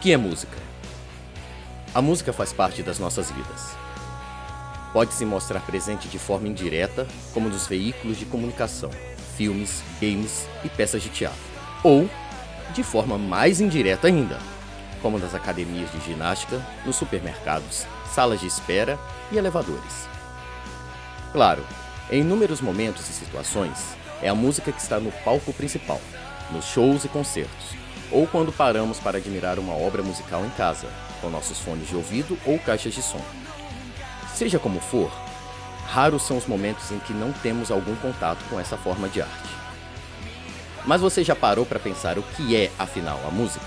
que é música? A música faz parte das nossas vidas. Pode se mostrar presente de forma indireta, como nos veículos de comunicação, filmes, games e peças de teatro. Ou de forma mais indireta ainda, como nas academias de ginástica, nos supermercados, salas de espera e elevadores. Claro, em inúmeros momentos e situações, é a música que está no palco principal, nos shows e concertos, ou quando paramos para admirar uma obra musical em casa, com nossos fones de ouvido ou caixas de som. Seja como for, raros são os momentos em que não temos algum contato com essa forma de arte. Mas você já parou para pensar o que é, afinal, a música?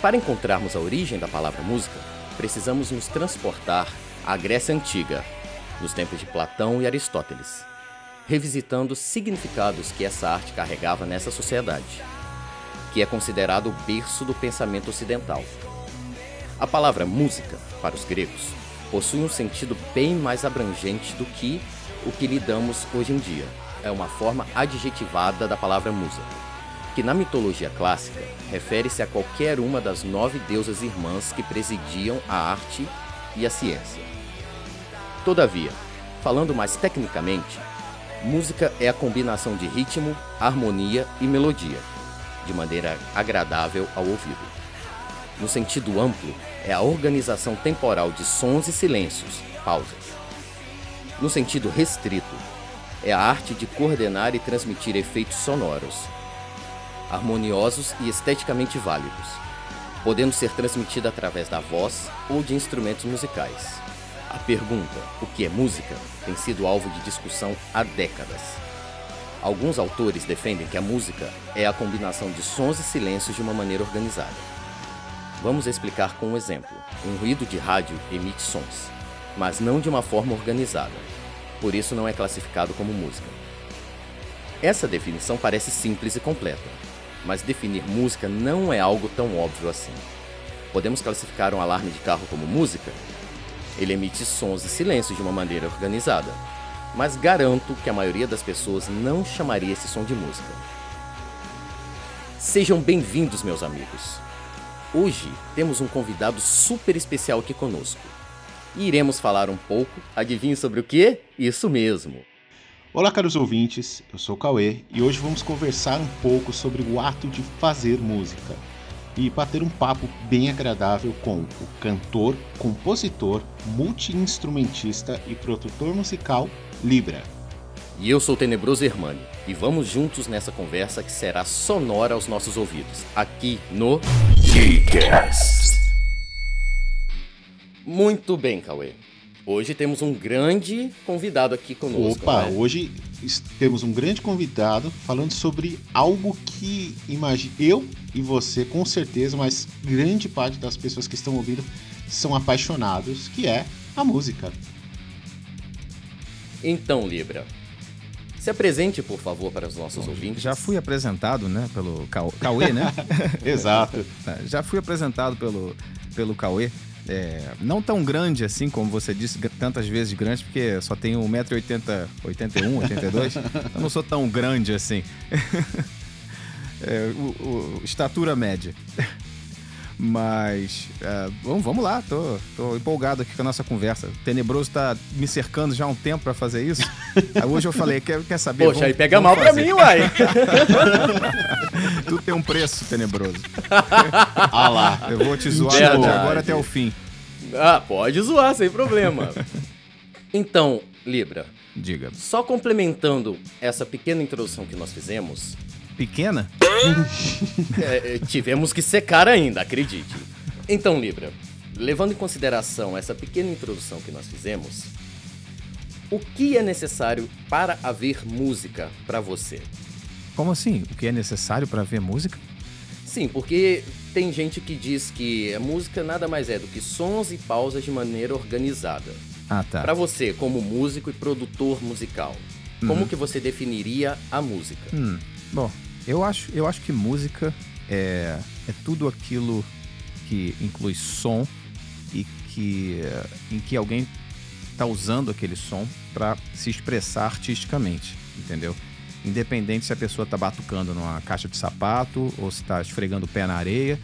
Para encontrarmos a origem da palavra música, precisamos nos transportar à Grécia Antiga, nos tempos de Platão e Aristóteles, revisitando significados que essa arte carregava nessa sociedade que é considerado o berço do pensamento ocidental. A palavra música, para os gregos, possui um sentido bem mais abrangente do que o que lhe damos hoje em dia. É uma forma adjetivada da palavra musa, que na mitologia clássica refere-se a qualquer uma das nove deusas irmãs que presidiam a arte e a ciência. Todavia, falando mais tecnicamente, música é a combinação de ritmo, harmonia e melodia de maneira agradável ao ouvido. No sentido amplo, é a organização temporal de sons e silêncios, pausas. No sentido restrito, é a arte de coordenar e transmitir efeitos sonoros, harmoniosos e esteticamente válidos, podendo ser transmitida através da voz ou de instrumentos musicais. A pergunta, o que é música, tem sido alvo de discussão há décadas. Alguns autores defendem que a música é a combinação de sons e silêncios de uma maneira organizada. Vamos explicar com um exemplo. Um ruído de rádio emite sons, mas não de uma forma organizada. Por isso não é classificado como música. Essa definição parece simples e completa, mas definir música não é algo tão óbvio assim. Podemos classificar um alarme de carro como música? Ele emite sons e silêncios de uma maneira organizada, mas garanto que a maioria das pessoas não chamaria esse som de música. Sejam bem-vindos, meus amigos. Hoje temos um convidado super especial aqui conosco. E iremos falar um pouco, adivinhe sobre o que? Isso mesmo. Olá, caros ouvintes, eu sou o Cauê e hoje vamos conversar um pouco sobre o ato de fazer música e bater um papo bem agradável com o cantor, compositor, multi-instrumentista e produtor musical Libra. E eu sou o Tenebroso Hermani, e vamos juntos nessa conversa que será sonora aos nossos ouvidos, aqui no Geekcast. Muito bem, Cauê. Hoje temos um grande convidado aqui conosco. Opa, né? hoje temos um grande convidado falando sobre algo que imagine eu e você com certeza, mas grande parte das pessoas que estão ouvindo são apaixonados, que é a música. Então, Libra, se apresente, por favor, para os nossos Bom, ouvintes. Já fui apresentado, né, pelo Cauê, né? Exato. É, já fui apresentado pelo, pelo Cauê. É, não tão grande assim, como você disse tantas vezes grande, porque só tenho 1,80m, 81, 82. eu não sou tão grande assim. é, o, o, estatura média. Mas é, vamos, vamos lá, tô, tô empolgado aqui com a nossa conversa. O Tenebroso tá me cercando já há um tempo para fazer isso. Aí hoje eu falei, quer, quer saber? Poxa, vamos, aí pega mal para mim, uai. Tudo tem um preço, Tenebroso. Ah lá. Eu vou te zoar de agora até o fim. Ah, pode zoar, sem problema. Então, Libra. Diga. Só complementando essa pequena introdução que nós fizemos, pequena? é, é, tivemos que secar ainda, acredite. Então, Libra, levando em consideração essa pequena introdução que nós fizemos, o que é necessário para haver música para você? Como assim? O que é necessário para haver música? Sim, porque tem gente que diz que a música nada mais é do que sons e pausas de maneira organizada. Ah, tá. Para você, como músico e produtor musical, como uhum. que você definiria a música? Hum, bom, eu acho, eu acho que música é, é tudo aquilo que inclui som e que em que alguém está usando aquele som para se expressar artisticamente, entendeu? Independente se a pessoa está batucando numa caixa de sapato ou se está esfregando o pé na areia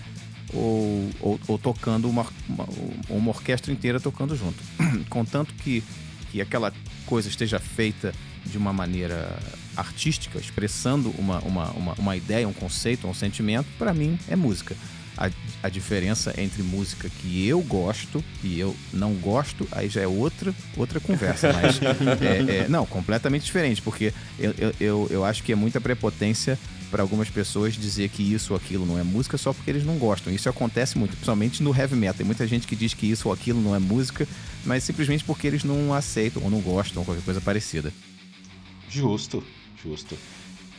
ou, ou, ou tocando uma, uma, uma orquestra inteira tocando junto. Contanto que, que aquela coisa esteja feita de uma maneira artística, expressando uma, uma, uma, uma ideia, um conceito, um sentimento, para mim é música. A, a, diferença entre música que eu gosto e eu não gosto, aí já é outra, outra conversa. Mas é, é, não, completamente diferente, porque eu, eu, eu, eu acho que é muita prepotência para algumas pessoas dizer que isso ou aquilo não é música só porque eles não gostam. Isso acontece muito, principalmente no heavy metal. Tem muita gente que diz que isso ou aquilo não é música, mas simplesmente porque eles não aceitam ou não gostam, ou qualquer coisa parecida. Justo, justo.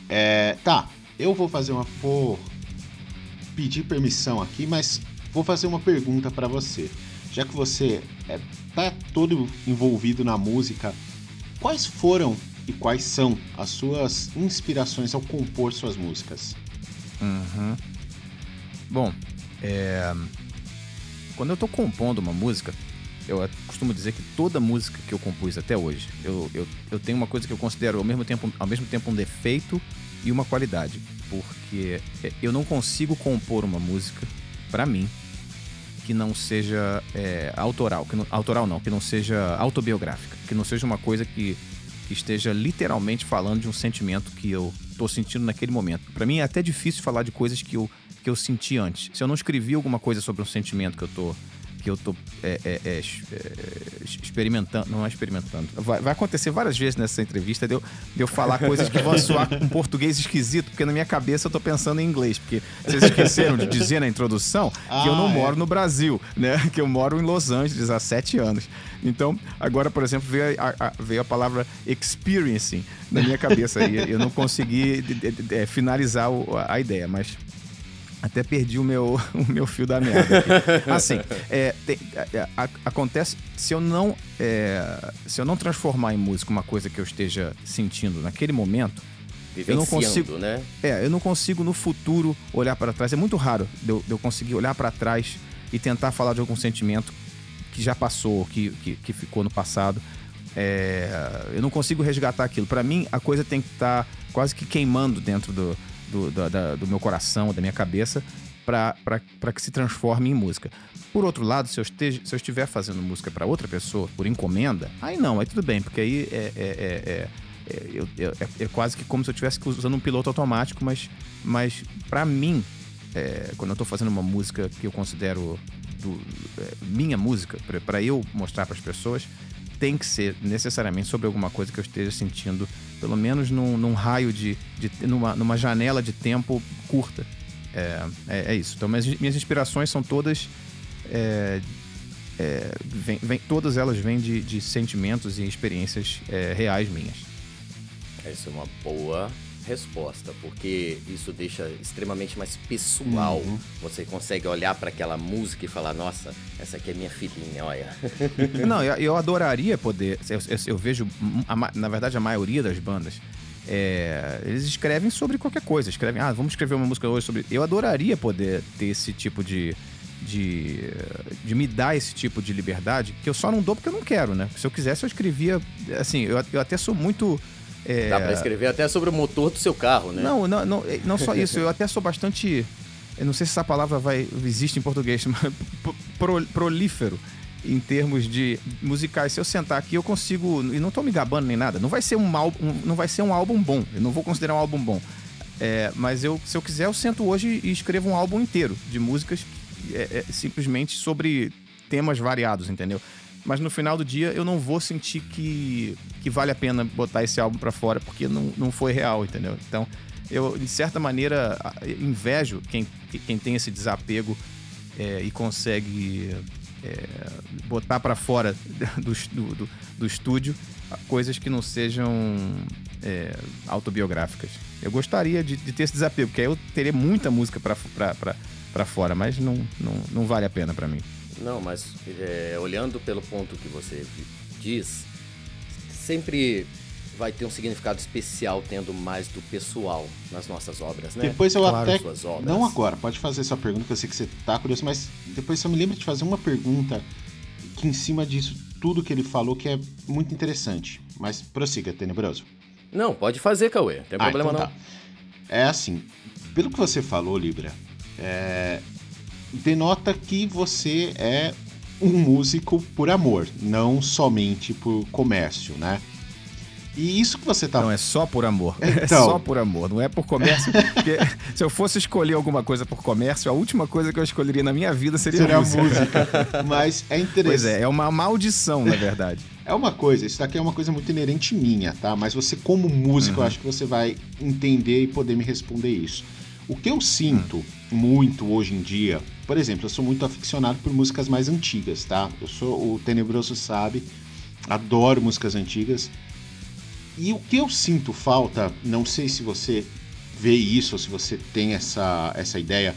É, tá, eu vou fazer uma. Vou pedir permissão aqui, mas vou fazer uma pergunta para você. Já que você é, tá todo envolvido na música, quais foram e quais são as suas inspirações ao compor suas músicas? Uhum. Bom, é... quando eu tô compondo uma música, eu costumo dizer que toda música que eu compus até hoje, eu, eu, eu tenho uma coisa que eu considero ao mesmo, tempo, ao mesmo tempo um defeito e uma qualidade. Porque eu não consigo compor uma música, para mim, que não seja é, autoral. Que não, autoral não, que não seja autobiográfica. Que não seja uma coisa que, esteja literalmente falando de um sentimento que eu tô sentindo naquele momento. Para mim é até difícil falar de coisas que eu, que eu senti antes. Se eu não escrevi alguma coisa sobre um sentimento que eu tô que eu tô é, é, é, é, experimentando, não é experimentando. Vai, vai, acontecer várias vezes nessa entrevista de eu, de eu falar coisas que vão soar com português esquisito, porque na minha cabeça eu tô pensando em inglês. Porque vocês esqueceram de dizer na introdução ah, que eu não é. moro no Brasil, né? Que eu moro em Los Angeles há sete anos. Então, agora, por exemplo, veio a, a veio a palavra experiencing na minha cabeça. e eu não consegui de, de, de, finalizar a ideia, mas até perdi o meu, o meu fio da merda. Aqui. Assim, é, tem, é, a, acontece se eu não é, se eu não transformar em música uma coisa que eu esteja sentindo naquele momento, eu não consigo, né? É, eu não consigo no futuro olhar para trás. É muito raro de eu, de eu conseguir olhar para trás e tentar falar de algum sentimento que já passou, que, que, que ficou no passado. É, eu não consigo resgatar aquilo. Para mim, a coisa tem que estar tá quase que queimando dentro do, do, da, do meu coração, da minha cabeça, para que se transforme em música. Por outro lado, se eu, esteja, se eu estiver fazendo música para outra pessoa, por encomenda, aí não, aí tudo bem, porque aí é, é, é, é, é, é quase que como se eu estivesse usando um piloto automático, mas, mas para mim, quando eu estou fazendo uma música que eu considero do, minha música, para eu mostrar para as pessoas, tem que ser necessariamente sobre alguma coisa que eu esteja sentindo, pelo menos num, num raio de. de numa, numa, janela de tempo curta. É, é, é, isso. Então, minhas, minhas inspirações são todas. É, é, vem, vem, todas elas vêm de, de sentimentos e experiências é, reais minhas. Essa é uma boa resposta, porque isso deixa extremamente mais pessoal. Uhum. Você consegue olhar para aquela música e falar: Nossa, essa aqui é minha filhinha, olha. Não, eu, eu adoraria poder. Eu, eu, eu vejo, a, na verdade, a maioria das bandas. É, eles escrevem sobre qualquer coisa. Escrevem, ah, vamos escrever uma música hoje sobre. Eu adoraria poder ter esse tipo de, de, de me dar esse tipo de liberdade, que eu só não dou porque eu não quero, né? Se eu quisesse, eu escrevia. Assim, eu, eu até sou muito é... Dá para escrever até sobre o motor do seu carro, né? Não, não, não, não só isso. Eu até sou bastante. Eu não sei se essa palavra vai, existe em português, mas pro, prolífero em termos de musicais. Se eu sentar aqui, eu consigo. E não tô me gabando nem nada. Não vai ser um álbum, não vai ser um álbum bom. Eu não vou considerar um álbum bom. É, mas eu, se eu quiser, eu sento hoje e escrevo um álbum inteiro de músicas é, é, simplesmente sobre temas variados, entendeu? Mas no final do dia eu não vou sentir que, que vale a pena botar esse álbum para fora, porque não, não foi real, entendeu? Então, eu, de certa maneira, invejo quem, quem tem esse desapego é, e consegue é, botar para fora do, do, do, estúdio coisas que não sejam é, autobiográficas. Eu gostaria de, de, ter esse desapego, porque aí eu teria muita música para fora, mas não, não, não vale a pena para mim. Não, mas é, olhando pelo ponto que você diz, sempre vai ter um significado especial tendo mais do pessoal nas nossas obras, né? Depois eu claro. até não agora, pode fazer essa pergunta, que eu sei que você tá curioso, mas depois só me lembra de fazer uma pergunta que em cima disso tudo que ele falou que é muito interessante. Mas prossiga, tenebroso. Não, pode fazer, Cauê, não tem ah, problema então não. Tá. É assim, pelo que você falou, Libra, é, denota que você é um músico por amor, não somente por comércio, né? E isso que você tá. Não, é só por amor. É então... É só por amor, não é por comércio. porque se eu fosse escolher alguma coisa por comércio, a última coisa que eu escolheria na minha vida seria, seria música. música. Mas é interessante. Pois é, é uma maldição, na verdade. É uma coisa, isso daqui é uma coisa muito inerente minha, tá? Mas você, como músico, uhum. eu acho que você vai entender e poder me responder isso. O que eu sinto uhum. muito hoje em dia, por exemplo, eu sou muito aficionado por músicas mais antigas, tá? Eu sou, o Tenebroso sabe, adoro músicas antigas. E o que eu sinto falta, não sei se você vê isso ou se você tem essa, essa ideia,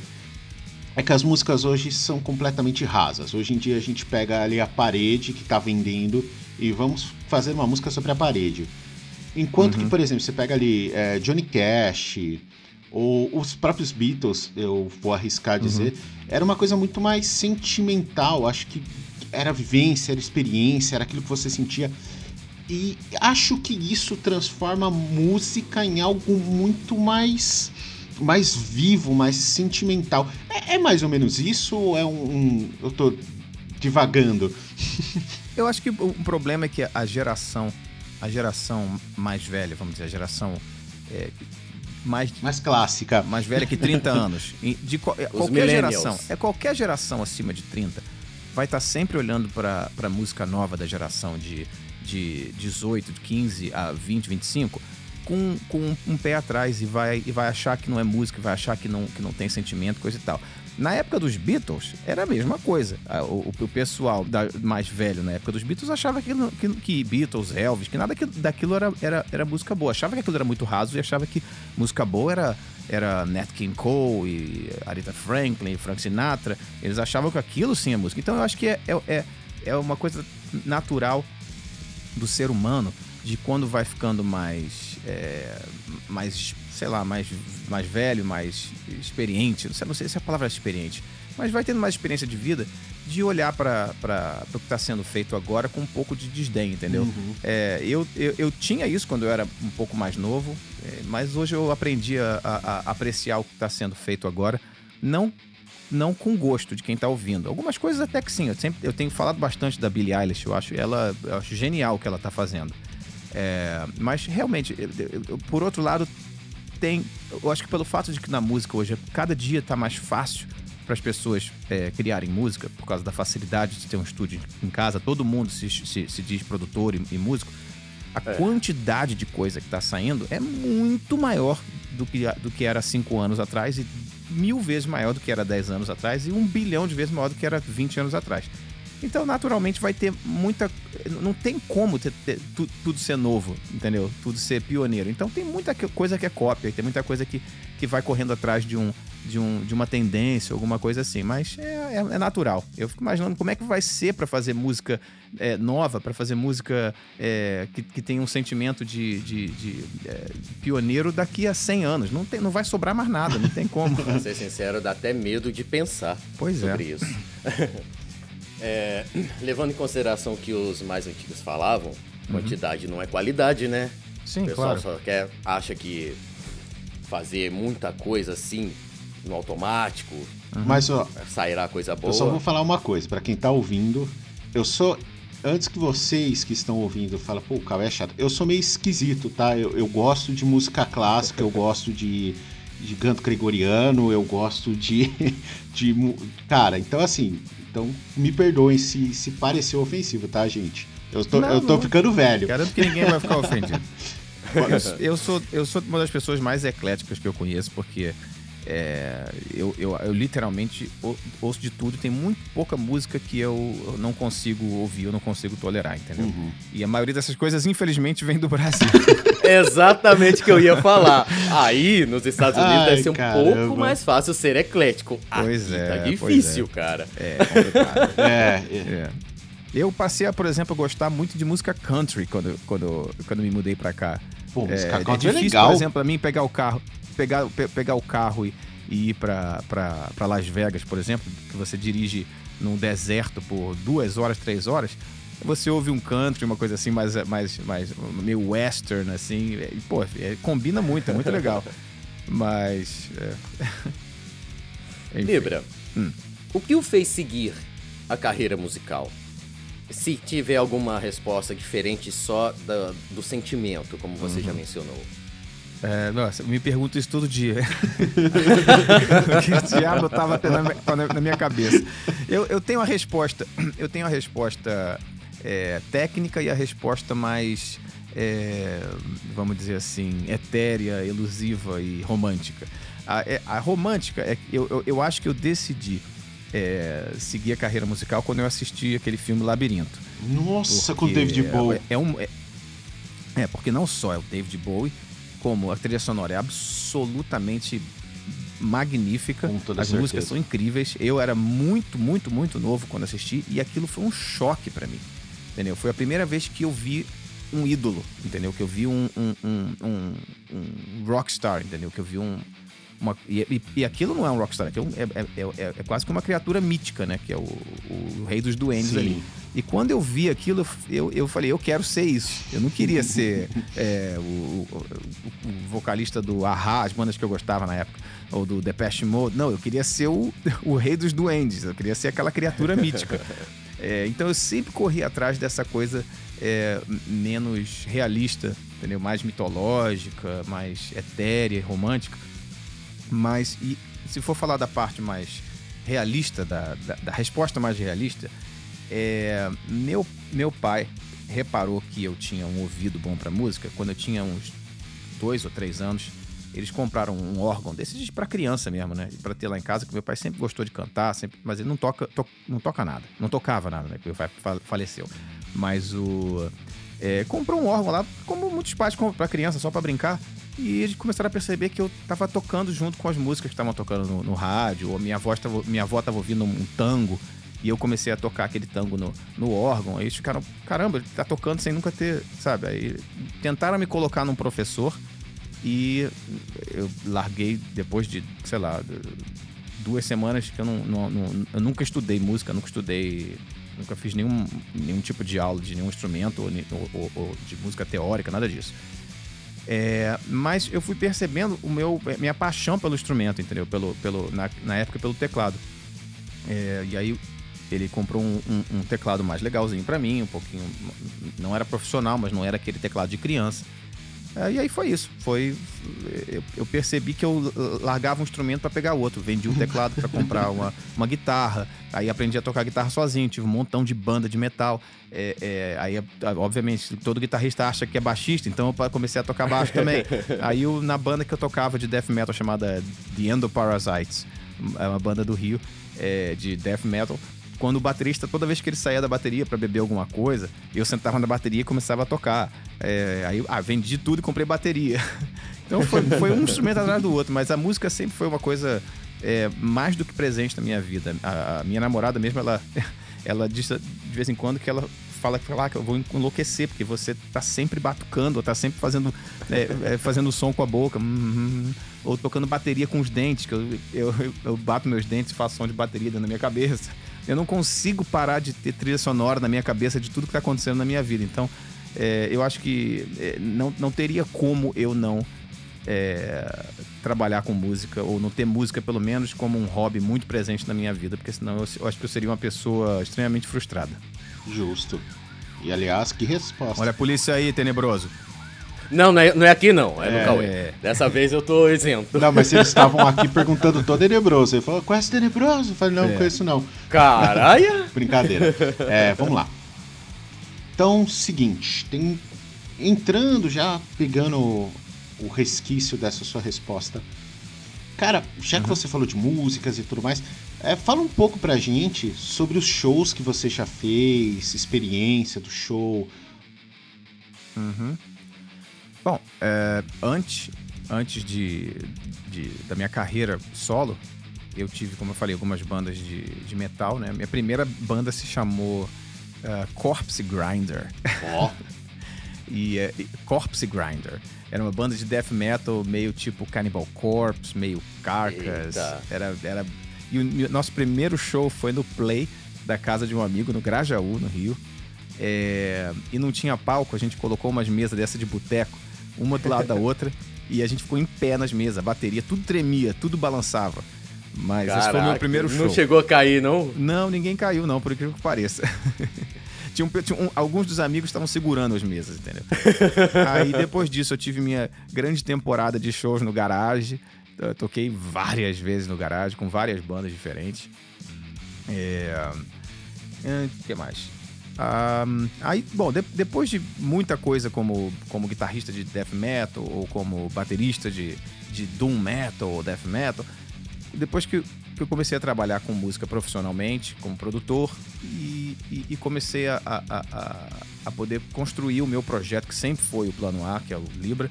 é que as músicas hoje são completamente rasas. Hoje em dia a gente pega ali a parede que está vendendo e vamos fazer uma música sobre a parede. Enquanto uhum. que, por exemplo, você pega ali é, Johnny Cash os próprios Beatles, eu vou arriscar dizer, uhum. era uma coisa muito mais sentimental. Acho que era vivência, era experiência, era aquilo que você sentia. E acho que isso transforma a música em algo muito mais mais vivo, mais sentimental. É, é mais ou menos isso ou é um, um eu tô divagando? eu acho que o problema é que a geração a geração mais velha, vamos dizer, a geração é, mais mais clássica, mais velha que 30 anos, de é, qualquer geração, é qualquer geração acima de 30 vai estar sempre olhando para a música nova da geração de de 18, de 15 a 20, 25, com, com um pé atrás e vai, e vai achar que não é música, vai achar que não, que não tem sentimento, coisa e tal. Na época dos Beatles, era a mesma coisa. O, o pessoal da, mais velho na época dos Beatles achava que, que, que Beatles, Elvis, que nada daquilo era, era, era música boa. Achava que aquilo era muito raso e achava que música boa era, era Nat King Cole e Aretha Franklin, Frank Sinatra. Eles achavam que aquilo sim é música. Então eu acho que é, é, é, é uma coisa natural do ser humano de quando vai ficando mais, é, mais sei lá, mais, mais velho, mais experiente, não sei, não sei se a palavra é experiente, mas vai tendo mais experiência de vida, de olhar para o que está sendo feito agora com um pouco de desdém, entendeu? Uhum. É, eu, eu, eu, tinha isso quando eu era um pouco mais novo, é, mas hoje eu aprendi a, a, a apreciar o que está sendo feito agora, não não com gosto de quem tá ouvindo. Algumas coisas até que sim. Eu, sempre, eu tenho falado bastante da Billie Eilish. Eu acho ela eu acho genial o que ela tá fazendo. É, mas realmente, eu, eu, por outro lado, tem. Eu acho que pelo fato de que na música hoje cada dia tá mais fácil para as pessoas é, criarem música, por causa da facilidade de ter um estúdio em casa, todo mundo se, se, se diz produtor e, e músico. A é. quantidade de coisa que está saindo é muito maior do que, do que era cinco anos atrás e mil vezes maior do que era 10 anos atrás e um bilhão de vezes maior do que era 20 anos atrás. Então, naturalmente, vai ter muita. Não tem como ter, ter, tu, tudo ser novo, entendeu? Tudo ser pioneiro. Então, tem muita coisa que é cópia, tem muita coisa que, que vai correndo atrás de, um, de, um, de uma tendência, alguma coisa assim. Mas é, é, é natural. Eu fico imaginando como é que vai ser para fazer música é, nova, para fazer música é, que, que tem um sentimento de, de, de é, pioneiro daqui a 100 anos. Não, tem, não vai sobrar mais nada, não tem como. pra ser sincero, dá até medo de pensar pois sobre isso. É, levando em consideração que os mais antigos falavam, uhum. quantidade não é qualidade, né? Sim, o pessoal claro. só quer, acha que fazer muita coisa assim no automático uhum. Mas, ó, sairá coisa boa. Eu só vou falar uma coisa, para quem tá ouvindo, eu sou antes que vocês que estão ouvindo falem, pô, o Cauê é chato. Eu sou meio esquisito, tá? Eu, eu gosto de música clássica, eu gosto de, de canto gregoriano, eu gosto de, de. Cara, então assim, então, me perdoem se, se pareceu ofensivo, tá, gente? Eu tô, não, eu tô ficando velho. Garanto que ninguém vai ficar ofendido. eu, sou, eu sou uma das pessoas mais ecléticas que eu conheço, porque é, eu, eu, eu, literalmente ouço de tudo. Tem muito pouca música que eu não consigo ouvir, eu não consigo tolerar, entendeu? Uhum. E a maioria dessas coisas, infelizmente, vem do Brasil. Exatamente o que eu ia falar. Aí, nos Estados Unidos, Ai, deve ser um caramba. pouco mais fácil ser eclético. Pois Aqui é. Tá difícil, é. cara. É, complicado. é, é. é. Eu passei a, por exemplo, gostar muito de música country quando, quando, quando me mudei pra cá. Pô, é, country é difícil, é legal. por exemplo, pra mim pegar o carro pegar, pe pegar o carro e, e ir para Las Vegas, por exemplo, que você dirige num deserto por duas horas, três horas, você ouve um country, uma coisa assim, mais, mais, mais meio western, assim, e, pô, é, combina muito, é muito legal. Mas. É... Libra, hum. O que o fez seguir a carreira musical? Se tiver alguma resposta diferente só da, do sentimento, como você uhum. já mencionou. É, nossa, me pergunto isso todo dia. que diabo estava na, na, minha cabeça? Eu, eu tenho a resposta. Eu tenho a resposta é, técnica e a resposta mais, é, vamos dizer assim, etérea, elusiva e romântica. A, é, a romântica, é, eu, eu, eu, acho que eu decidi é, seguir a carreira musical quando eu assisti aquele filme Labirinto. Nossa, com o David Bowie. É, um, é, é, porque não só é o David Bowie, como a trilha sonora é absolutamente magnífica. As certeza. músicas são incríveis. Eu era muito, muito, muito novo quando assisti e aquilo foi um choque para mim. Entendeu? Foi a primeira vez que eu vi um ídolo, entendeu? Que eu vi um, um, um, um, um rockstar, entendeu? Que eu vi um, uma, e, e, e, aquilo não é um rockstar, aquilo é, é, é, é, quase que uma criatura mítica, né? Que é o, o, o rei dos duendes Sim. ali. E quando eu vi aquilo, eu, eu falei, eu quero ser isso. Eu não queria ser é, o, o, vocalista do Ahá, as bandas que eu gostava na época, ou do Depeche Mode. Não, eu queria ser o, o rei dos duendes. Eu queria ser aquela criatura mítica. É, então eu sempre corri atrás dessa coisa é, menos realista, entendeu? Mais mitológica, mais etérea, romântica. Mas, e se for falar da parte mais realista, da, da, da resposta mais realista, é, meu, meu pai reparou que eu tinha um ouvido bom para música quando eu tinha uns dois ou três anos. Eles compraram um órgão desses para criança mesmo, né? Para ter lá em casa, que meu pai sempre gostou de cantar, sempre, mas ele não toca, to, não toca nada, não tocava nada, né? Porque meu pai faleceu. Mas o é, comprou um órgão lá, como muitos pais compram para criança só para brincar. E eles começaram a perceber que eu tava tocando junto com as músicas que estavam tocando no, no, rádio, ou minha avó, tava, minha avó tava ouvindo um tango, e eu comecei a tocar aquele tango no, no órgão. Aí eles ficaram, caramba, ele tá tocando sem nunca ter, sabe? Aí tentaram me colocar num professor, e eu larguei depois de, sei lá, duas semanas que eu não, não, não eu nunca estudei música, nunca estudei nunca fiz nenhum, nenhum tipo de aula de nenhum instrumento ou, ou, ou de música teórica, nada disso. É, mas eu fui percebendo o meu, minha paixão pelo instrumento, entendeu? Pelo, pelo, na, na época, pelo teclado. É, e aí ele comprou um, um, um teclado mais legalzinho para mim, um pouquinho. Não era profissional, mas não era aquele teclado de criança. É, e aí foi isso. Foi, eu, eu percebi que eu largava um instrumento para pegar outro. Vendi um teclado para comprar uma, uma guitarra. Aí aprendi a tocar guitarra sozinho. Tive um montão de banda de metal. É, é, aí, obviamente, todo guitarrista acha que é baixista, então eu comecei a tocar baixo também. aí eu, na banda que eu tocava de death metal chamada The Endoparasites, é uma banda do Rio é, de death metal quando o baterista, toda vez que ele saía da bateria para beber alguma coisa, eu sentava na bateria e começava a tocar. É, aí, ah, vendi tudo e comprei bateria. Então foi, foi um instrumento atrás do outro, mas a música sempre foi uma coisa é, mais do que presente na minha vida. A, a, minha namorada mesmo, ela, ela diz de vez em quando que ela fala que, ah, que eu vou enlouquecer, porque você tá sempre batucando, tá sempre fazendo, é, é, fazendo som com a boca, hum, ou tocando bateria com os dentes, que eu, eu, eu bato meus dentes e faço som de bateria dentro da minha cabeça eu não consigo parar de ter trilha sonora na minha cabeça de tudo que está acontecendo na minha vida. Então, é, eu acho que é, não, não teria como eu não é, trabalhar com música, ou não ter música, pelo menos, como um hobby muito presente na minha vida, porque senão eu, eu acho que eu seria uma pessoa extremamente frustrada. Justo. E aliás, que resposta. Olha a polícia aí, tenebroso. Não, não é, não é aqui não, é, é, no Cauê. Dessa vez eu tô isento. Não, mas eles estavam aqui perguntando todo tenebroso. Ele falou, conhece tenebroso? Eu falei, não, é. não conheço não. Caralho! Brincadeira. É, vamos lá. Então, seguinte, tem entrando já, pegando o resquício dessa sua resposta. Cara, já que uhum. você falou de músicas e tudo mais, é, fala um pouco pra gente sobre os shows que você já fez, experiência do show. Uhum. Bom, é, antes, antes de, de, da minha carreira solo, eu tive, como eu falei, algumas bandas de, de metal, né? Minha primeira banda se chamou uh, Corpse Grinder. Oh. e uh, Corpse Grinder. Era uma banda de death metal meio tipo Cannibal Corpse, meio Carcass. Era, era... E o nosso primeiro show foi no Play da casa de um amigo, no Grajaú, no Rio. É... E não tinha palco, a gente colocou umas mesas dessa de boteco uma do lado da outra, e a gente ficou em pé nas mesas, a bateria, tudo tremia, tudo balançava. Mas Caraca, esse foi o meu primeiro show. Não chegou a cair, não? Não, ninguém caiu, não, por incrível que pareça. tinha, um, tinha um, alguns dos amigos estavam segurando as mesas, entendeu? Aí depois disso eu tive minha grande temporada de shows no garagem. Eu toquei várias vezes no garagem com várias bandas diferentes. É... O é, que mais? Um, aí, bom, de, depois de muita coisa como, como guitarrista de death metal ou como baterista de, de doom metal ou death metal, depois que, que eu comecei a trabalhar com música profissionalmente, como produtor, e, e, e comecei a, a, a, a, poder construir o meu projeto, que sempre foi o Plano A, que é o Libra,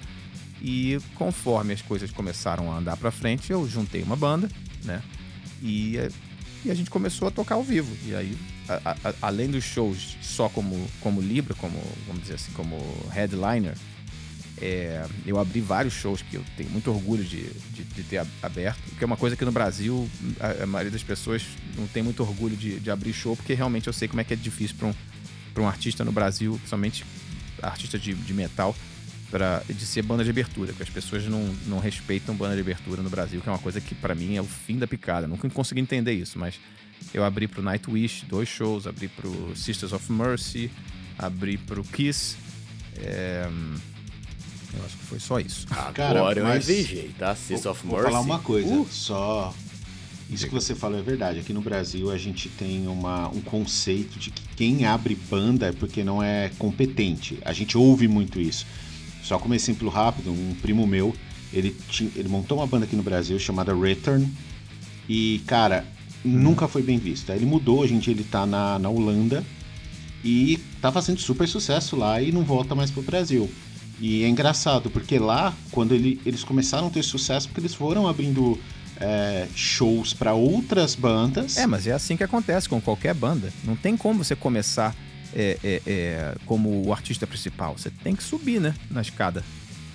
e conforme as coisas começaram a andar para frente, eu juntei uma banda, né? E, e a gente começou a tocar ao vivo. E aí a, a, além dos shows só como, como Libra, como, vamos dizer assim, como headliner, é, eu abri vários shows que eu tenho muito orgulho de, de, de, ter aberto, que é uma coisa que no Brasil a, a maioria das pessoas não tem muito orgulho de, de, abrir show, porque realmente eu sei como é que é difícil para um, um artista no Brasil, principalmente artista de, de metal, pra, de ser banda de abertura, porque as pessoas não, não respeitam banda de abertura no Brasil, que é uma coisa que para mim é o fim da picada. nunca consegui entender isso, mas eu abri pro Nightwish dois shows, abri pro Sisters of Mercy, abri pro Kiss. É... Eu acho que foi só isso. Agora eu invejei, tá? Sisters of Mercy. Vou falar uma coisa, uh. só. Isso que você falou é verdade. Aqui no Brasil a gente tem uma, um conceito de que quem abre banda é porque não é competente. A gente ouve muito isso. Só como exemplo rápido, um primo meu, ele, tinha, ele montou uma banda aqui no Brasil chamada Return. E, cara, nunca foi bem visto. Aí ele mudou, hoje em dia ele tá na, na Holanda e tá fazendo super sucesso lá e não volta mais pro Brasil. E é engraçado, porque lá, quando ele, eles começaram a ter sucesso, porque eles foram abrindo é, shows para outras bandas. É, mas é assim que acontece com qualquer banda. Não tem como você começar é, é, é como o artista principal. Você tem que subir, né, na escada.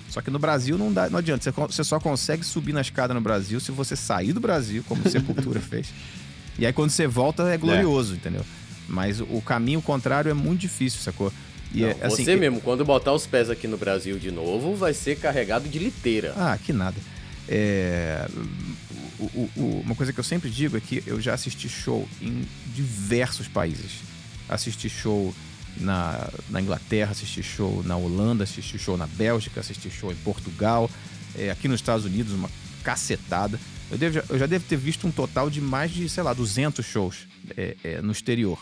Só que no Brasil não, dá, não adianta. Você, só consegue subir na escada no Brasil se você sair do Brasil, como o Sepultura fez. E aí quando você volta é glorioso, é. entendeu? Mas o caminho contrário é muito difícil, sacou? E não, é, assim, você mesmo, quando botar os pés aqui no Brasil de novo, vai ser carregado de liteira. Ah, que nada. É, o, o, uma coisa que eu sempre digo é que eu já assisti show em diversos países. Assisti show na, na Inglaterra, assisti show na Holanda, assisti show na Bélgica, assisti show em Portugal, é, aqui nos Estados Unidos, uma cacetada. Eu, devo, eu já devo ter visto um total de mais de, sei lá, 200 shows é, é, no exterior.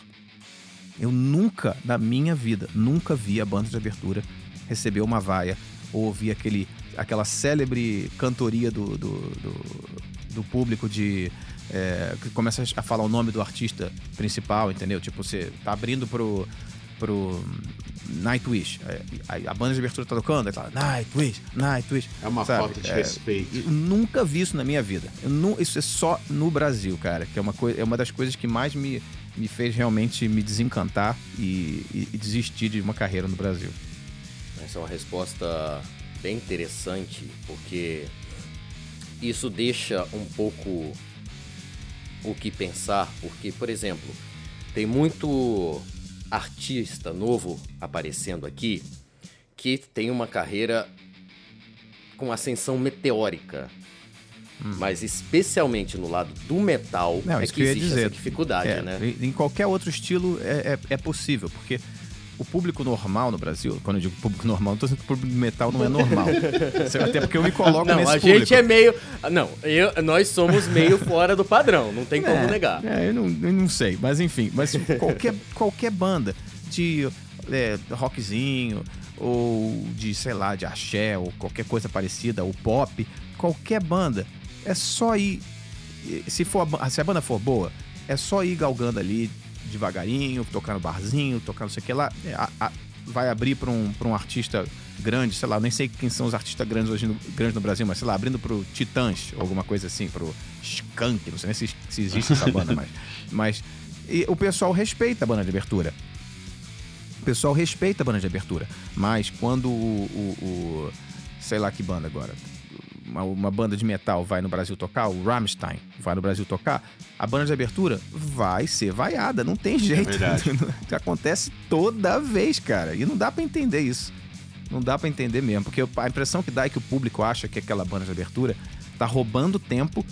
Eu nunca, na minha vida, nunca vi a banda de abertura receber uma vaia ou ouvir aquele, aquela célebre cantoria do, do, do, do público de é, que começa a falar o nome do artista principal, entendeu? Tipo, você tá abrindo pro, pro Nightwish. É, a, a banda de abertura tá tocando, aí tá Nightwish, Nightwish. É uma sabe? falta de é, respeito. Eu nunca vi isso na minha vida. Não, isso é só no Brasil, cara, que é uma, coisa, é uma das coisas que mais me, me fez realmente me desencantar e, e, e desistir de uma carreira no Brasil. Essa é uma resposta bem interessante, porque isso deixa um pouco o que pensar, porque, por exemplo, tem muito artista novo aparecendo aqui que tem uma carreira com ascensão meteórica. Hum. Mas especialmente no lado do metal Não, é que, que existe dizer. essa dificuldade, é, né? Em qualquer outro estilo é, é, é possível, porque o público normal no Brasil, quando eu digo público normal, não tô dizendo que o público metal não é normal. Até porque eu me coloco não, nesse a público. gente é meio. Não, eu, nós somos meio fora do padrão, não tem como é, negar. É, eu não, eu não sei, mas enfim. Mas qualquer, qualquer banda de é, rockzinho, ou de, sei lá, de axé, ou qualquer coisa parecida, ou pop, qualquer banda, é só ir. Se, for a, se a banda for boa, é só ir galgando ali devagarinho, tocar no barzinho, tocar não sei o que lá. É, a, a, vai abrir para um, um artista grande, sei lá, nem sei quem são os artistas grandes hoje no, grandes no Brasil, mas sei lá, abrindo pro Titãs, ou alguma coisa assim, pro Skank, não sei nem se, se existe essa banda mais. Mas e o pessoal respeita a banda de abertura. O pessoal respeita a banda de abertura. Mas quando o, o, o sei lá que banda agora, uma, uma, banda de metal vai no Brasil tocar, o Rammstein vai no Brasil tocar, a banda de abertura vai ser vaiada, não tem jeito. É Acontece toda vez, cara. E não dá para entender isso. Não dá para entender mesmo, porque a impressão que dá é que o público acha que aquela banda de abertura tá roubando tempo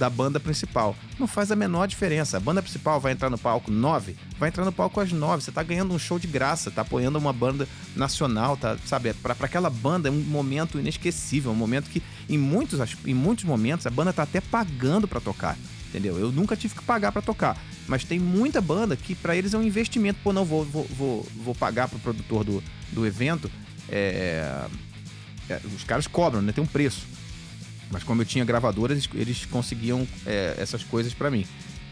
da banda principal. Não faz a menor diferença. A banda principal vai entrar no palco 9, vai entrar no palco às 9. Você tá ganhando um show de graça, tá apoiando uma banda nacional, tá, sabe? Para aquela banda é um momento inesquecível, um momento que em muitos, em muitos momentos a banda tá até pagando para tocar. Entendeu? Eu nunca tive que pagar para tocar, mas tem muita banda que para eles é um investimento. Pô, não vou, vou, vou, vou pagar pro produtor do, do evento. É, é, os caras cobram, né? Tem um preço. Mas como eu tinha gravadoras, eles, eles conseguiam é, essas coisas para mim.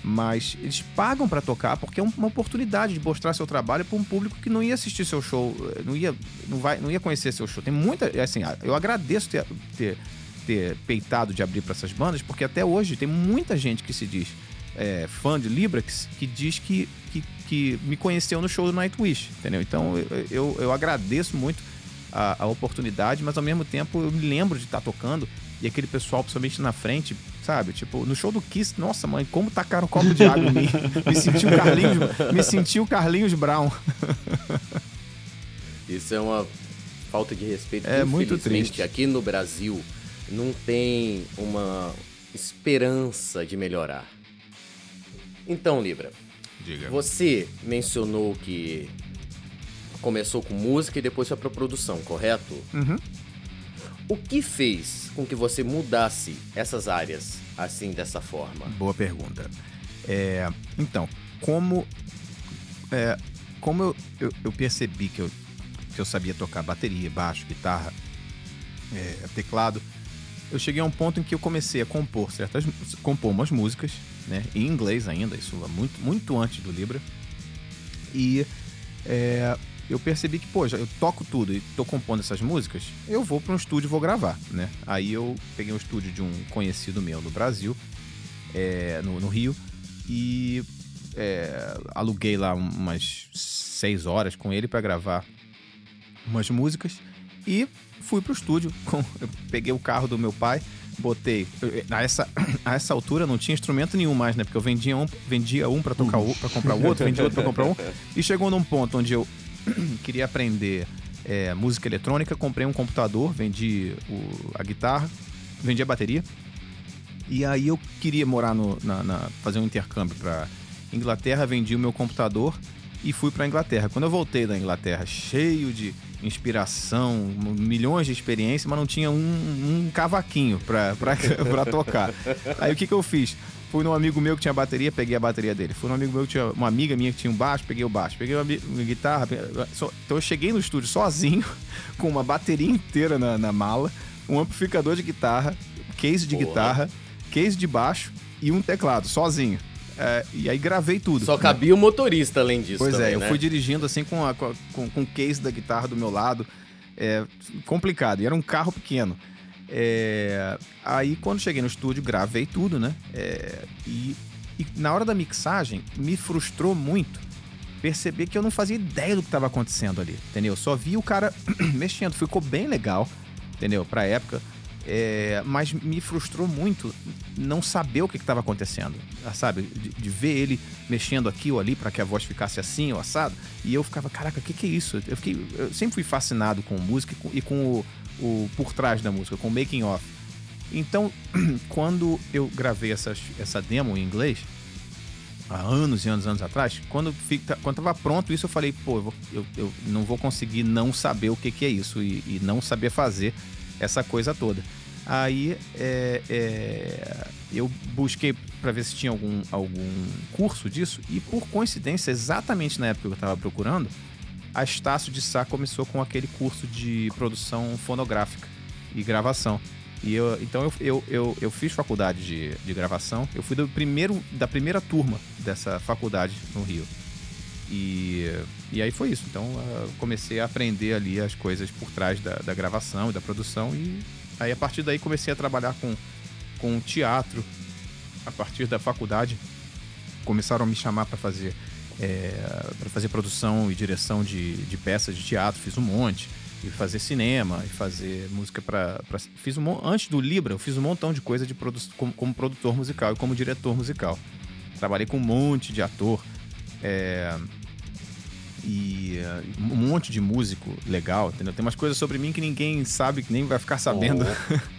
Mas eles pagam para tocar porque é uma oportunidade de mostrar seu trabalho para um público que não ia assistir seu show, é, não ia, não vai, não ia conhecer seu show. Tem muita, é assim, eu agradeço ter, ter, ter peitado de abrir para essas bandas, porque até hoje tem muita gente que se diz é, fã de Librax que diz que, que, que, me conheceu no show do Nightwish, entendeu? Então eu, eu, eu agradeço muito a, a, oportunidade, mas ao mesmo tempo eu me lembro de estar tá tocando e aquele pessoal, principalmente na frente, sabe? Tipo, no show do Kiss, nossa, mãe, como tacaram um copo de água em mim. Me senti o Carlinhos, me senti o Carlinhos Brown. Isso é uma falta de respeito. É muito triste. Aqui no Brasil não tem uma esperança de melhorar. Então, Libra, Diga. você mencionou que começou com música e depois foi para produção, correto? Uhum. O que fez com que você mudasse essas áreas assim, dessa forma? Boa pergunta. É, então, como, é, como eu, eu, eu, percebi que eu, que eu sabia tocar bateria, baixo, guitarra, é, teclado, eu cheguei a um ponto em que eu comecei a compor certas compor umas músicas, né, em inglês ainda, isso muito muito antes do Libra. E é, eu percebi que, pô, eu toco tudo e tô compondo essas músicas, eu vou para um estúdio e vou gravar, né? Aí eu peguei um estúdio de um conhecido meu no Brasil, é, no, no, Rio, e é, aluguei lá umas seis horas com ele para gravar umas músicas e fui pro estúdio. Com, peguei o carro do meu pai, botei. a, essa, a essa altura não tinha instrumento nenhum mais, né? Porque eu vendia um, vendia um para tocar para comprar o outro, vendia outro para comprar um. E chegou num ponto onde eu queria aprender é, música eletrônica, comprei um computador, vendi o, a guitarra, vendi a bateria. E aí eu queria morar no, na, na fazer um intercâmbio para Inglaterra, vendi o meu computador e fui para Inglaterra. Quando eu voltei da Inglaterra, cheio de inspiração, milhões de experiência, mas não tinha um, um cavaquinho para tocar. Aí o que, que eu fiz? Fui num amigo meu que tinha bateria, peguei a bateria dele. Fui num amigo meu que tinha uma amiga minha que tinha um baixo, peguei o baixo. Peguei uma, uma guitarra. Peguei... Então eu cheguei no estúdio sozinho, com uma bateria inteira na, na mala, um amplificador de guitarra, case de guitarra, case de baixo e um teclado, sozinho. É, e aí gravei tudo. Só cabia o motorista além disso. Pois é, também, é, né? eu fui dirigindo assim com, a, com, com o case da guitarra do meu lado. É complicado. E era um carro pequeno. É, aí quando cheguei no estúdio, gravei tudo, né? É, e, e, na hora da mixagem, me frustrou muito perceber que eu não fazia ideia do que estava acontecendo ali, entendeu? Só vi o cara mexendo, ficou bem legal, entendeu? Pra época. É, mas me frustrou muito não saber o que estava acontecendo, sabe? De, de, ver ele mexendo aqui ou ali para que a voz ficasse assim ou assado. E eu ficava, caraca, o que, que é isso? Eu, fiquei, eu sempre fui fascinado com música e com, e com o, o por trás da música, com o making off. Então, quando eu gravei essas, essa demo em inglês, há anos e anos anos atrás, quando, fica, quando tava pronto isso, eu falei, pô, eu, eu, eu não vou conseguir não saber o que, que é isso e, e não saber fazer essa coisa toda. Aí é, é, eu busquei para ver se tinha algum, algum curso disso e por coincidência, exatamente na época que eu estava procurando, a Estácio de Sá começou com aquele curso de produção fonográfica e gravação. E eu, então eu, eu, eu, eu fiz faculdade de, de gravação. Eu fui do primeiro, da primeira turma dessa faculdade no Rio. E, e aí foi isso. Então comecei a aprender ali as coisas por trás da, da gravação e da produção. E aí a partir daí comecei a trabalhar com, com teatro. A partir da faculdade começaram a me chamar para fazer é, para fazer produção e direção de, de peças de teatro, fiz um monte. E fazer cinema, e fazer música para. Fiz um Antes do Libra, eu fiz um montão de coisa de produ... como, como produtor musical e como diretor musical. Trabalhei com um monte de ator. É, e uh, um monte de músico legal, entendeu? Tem umas coisas sobre mim que ninguém sabe, que nem vai ficar sabendo. Oh.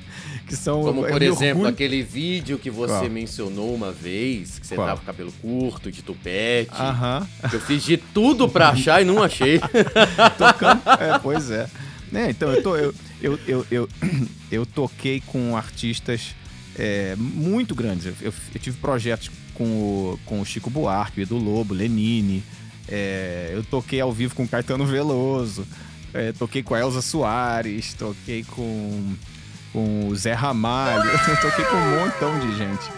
que são. Como, é por exemplo, orgulho. aquele vídeo que você Qual? mencionou uma vez, que você Qual? tava com cabelo curto, de tupete. Aham. que Eu fiz de tudo pra achar e não achei. tocando. É, pois é. Né, então, eu, tô, eu, eu, eu, eu, eu toquei com artistas é, muito grandes. Eu, eu- eu tive projetos com o, com o Chico Buarque, o Edu Lobo, Lenine. É, eu toquei ao vivo com o Caetano Veloso. é, toquei com a Elza Soares. Toquei com, com o Zé Ramalho. Eu toquei com um montão de gente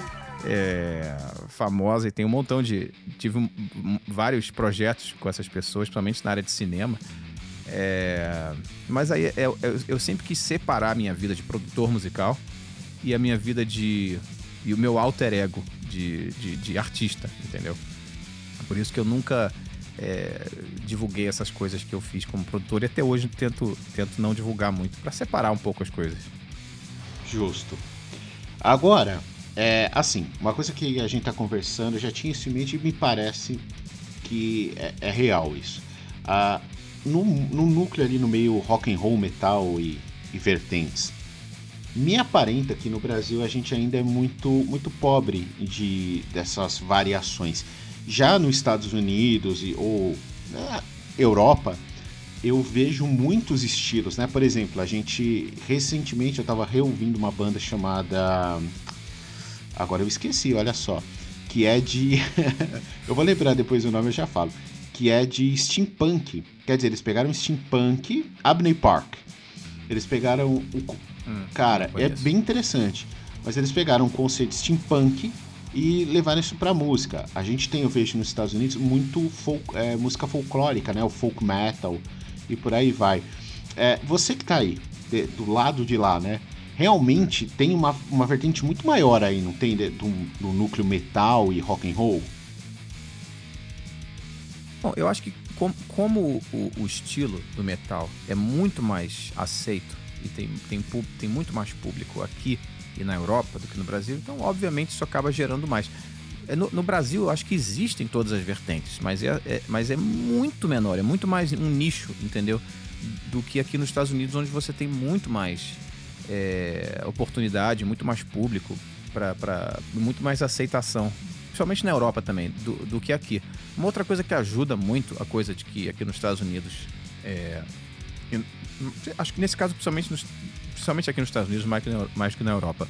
é, famosa e tem um montão de. Tive um- vários projetos com essas pessoas, principalmente na área de cinema. É, mas aí é- é- eu, eu sempre quis separar a minha vida de produtor musical e a minha vida de. e o meu alter ego de, de, de artista, entendeu? Por isso que eu nunca é, divulguei essas coisas que eu fiz como produtor e até hoje tento, tento não divulgar muito, pra separar um pouco as coisas. Justo. Agora, é assim, uma coisa que a gente tá conversando, eu já tinha isso em mente e me parece que é, é real isso. Ah, no, no núcleo ali no meio rock and roll, metal e, e vertentes, me aparenta que no Brasil a gente ainda é muito, muito pobre de dessas variações. Já nos Estados Unidos e, ou na Europa, eu vejo muitos estilos, né? Por exemplo, a gente recentemente eu tava reouvindo uma banda chamada agora eu esqueci, olha só, que é de eu vou lembrar depois o nome eu já falo, que é de steampunk. Quer dizer, eles pegaram steampunk, Abney Park. Eles pegaram o Hum, cara, é bem interessante, mas eles pegaram o conceito steampunk e levaram isso pra música. A gente tem, eu vejo nos Estados Unidos, muito folk- é, música folclórica, né? O folk metal e por aí vai. É, você que tá aí, de- do lado de lá, né? Realmente tem uma, uma vertente muito maior aí, não tem? de- Do, do núcleo metal e rock and roll? Bom, eu acho que com- como o, o estilo do metal é muito mais aceito e tem, tem, tem muito mais público aqui e na Europa do que no Brasil, então obviamente isso acaba gerando mais. É, No, no Brasil, eu acho que existem todas as vertentes, mas é, é- mas é muito menor, é muito mais um nicho, entendeu? Do que aqui nos Estados Unidos, onde você tem muito mais é, oportunidade, muito mais público, pra, muito mais aceitação. Principalmente na Europa também, do, do que aqui. Uma outra coisa que ajuda muito a coisa de que aqui nos Estados Unidos. é, e- acho que nesse caso, principalmente, nos- principalmente aqui nos Estados Unidos, mais que na, mais que na Europa,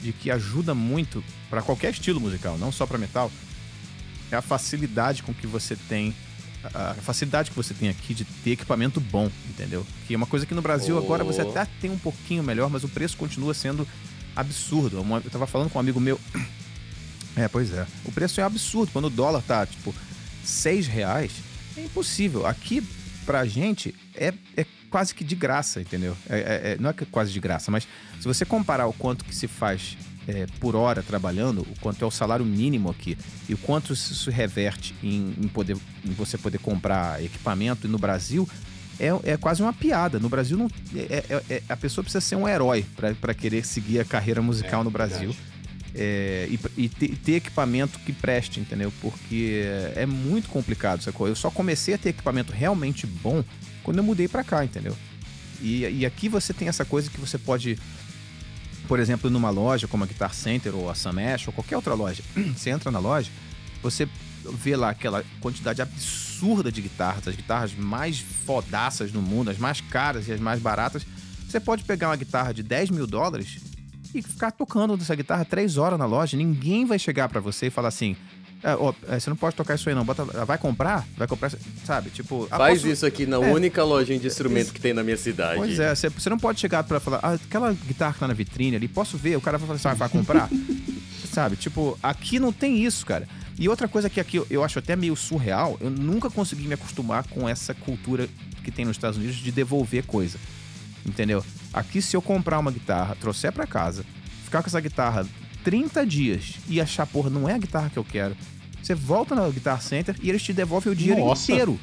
de que ajuda muito para qualquer estilo musical, não só para metal, é a facilidade com que você tem. A facilidade que você tem aqui de ter equipamento bom, entendeu? Que é uma coisa que no Brasil Oh. agora você até tem um pouquinho melhor, mas o preço continua sendo absurdo. Eu tava falando com um amigo meu. É, pois é. O preço é absurdo. Quando o dólar tá, tipo, 6 reais, é impossível. Aqui, pra gente, é, é quase que de graça, entendeu? É- é- é- não é que é quase de graça, mas se você comparar o quanto que se faz é, por hora trabalhando, o quanto é o salário mínimo aqui e o quanto isso reverte em, em poder, em você poder comprar equipamento no Brasil, é, é quase uma piada. No Brasil, não, é- é- é- a pessoa precisa ser um herói para querer seguir a carreira musical no Brasil. E e ter, ter equipamento que preste, entendeu? Porque é muito complicado, sacou? Eu só comecei a ter equipamento realmente bom quando eu mudei pra cá, entendeu? E, e aqui você tem essa coisa que você pode, por exemplo, numa loja como a Guitar Center ou a Samesh ou qualquer outra loja, você entra na loja, você vê lá aquela quantidade absurda de guitarras, as guitarras mais fodaças do mundo, as mais caras e as mais baratas. Você pode pegar uma guitarra de 10 mil dólares e ficar tocando essa guitarra três horas na loja. Ninguém vai chegar pra você e falar assim. "É, ó, é, você não pode tocar isso aí, não. Bota, vai comprar? Vai comprar, sabe? Tipo. ah, Faz posso- isso aqui na É. única lojinha de instrumento que tem na minha cidade. Pois é, você, você não pode chegar pra falar, ah, aquela guitarra que tá na vitrine ali, posso ver? O cara vai falar assim, ah, vai comprar? Sabe? Tipo, aqui não tem isso, cara. E outra coisa que aqui eu, acho até meio surreal, eu nunca consegui me acostumar com essa cultura que tem nos Estados Unidos de devolver coisa. Entendeu? Aqui, se eu comprar uma guitarra, trouxer pra casa, ficar com essa guitarra 30 dias e achar, porra, não é a guitarra que eu quero, você volta na Guitar Center e eles te devolvem o dinheiro Nossa. inteiro.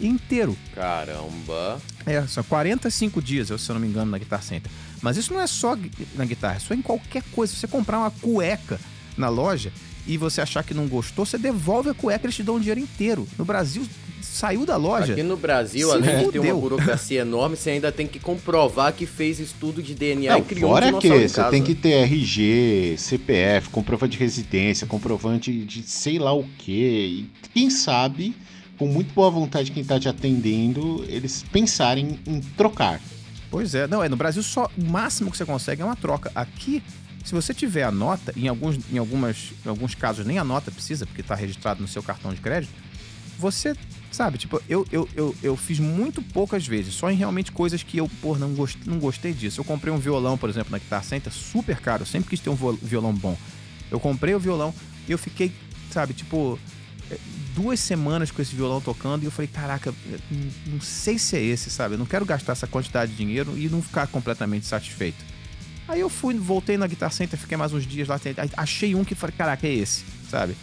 Inteiro. Caramba. É, são 45 dias, se eu não me engano, na Guitar Center. Mas isso não é só na guitarra, é só em qualquer coisa. Se você comprar uma cueca na loja e você achar que não gostou, você devolve a cueca, eles te dão o dinheiro inteiro. No Brasil, saiu da loja. Aqui no Brasil, além de ter uma burocracia enorme, você ainda tem que comprovar que fez estudo de DNA Não, e criou fora um que você tem que ter RG, CPF, comprovante de residência, comprovante de sei lá o quê. E quem sabe, com muito boa vontade quem tá te atendendo, eles pensarem em trocar. Pois é, não, é no Brasil só o máximo que você consegue é uma troca. Aqui, se você tiver a nota, em alguns, em algumas, em alguns casos nem a nota precisa, porque está registrado no seu cartão de crédito, você sabe, tipo, eu, eu, eu, eu fiz muito poucas vezes, só em realmente coisas que eu, pô, não gostei, não gostei disso. Eu comprei um violão, por exemplo, na Guitar Center, super caro, eu sempre quis ter um violão bom. Eu comprei o violão e eu fiquei, sabe, tipo, eh, duas semanas com esse violão tocando e eu falei, caraca, eu não- sei se é esse, sabe? Eu não quero gastar essa quantidade de dinheiro e não ficar completamente satisfeito. Aí eu fui, voltei na Guitar Center, fiquei mais uns dias lá, achei um que falei, caraca, é esse, sabe?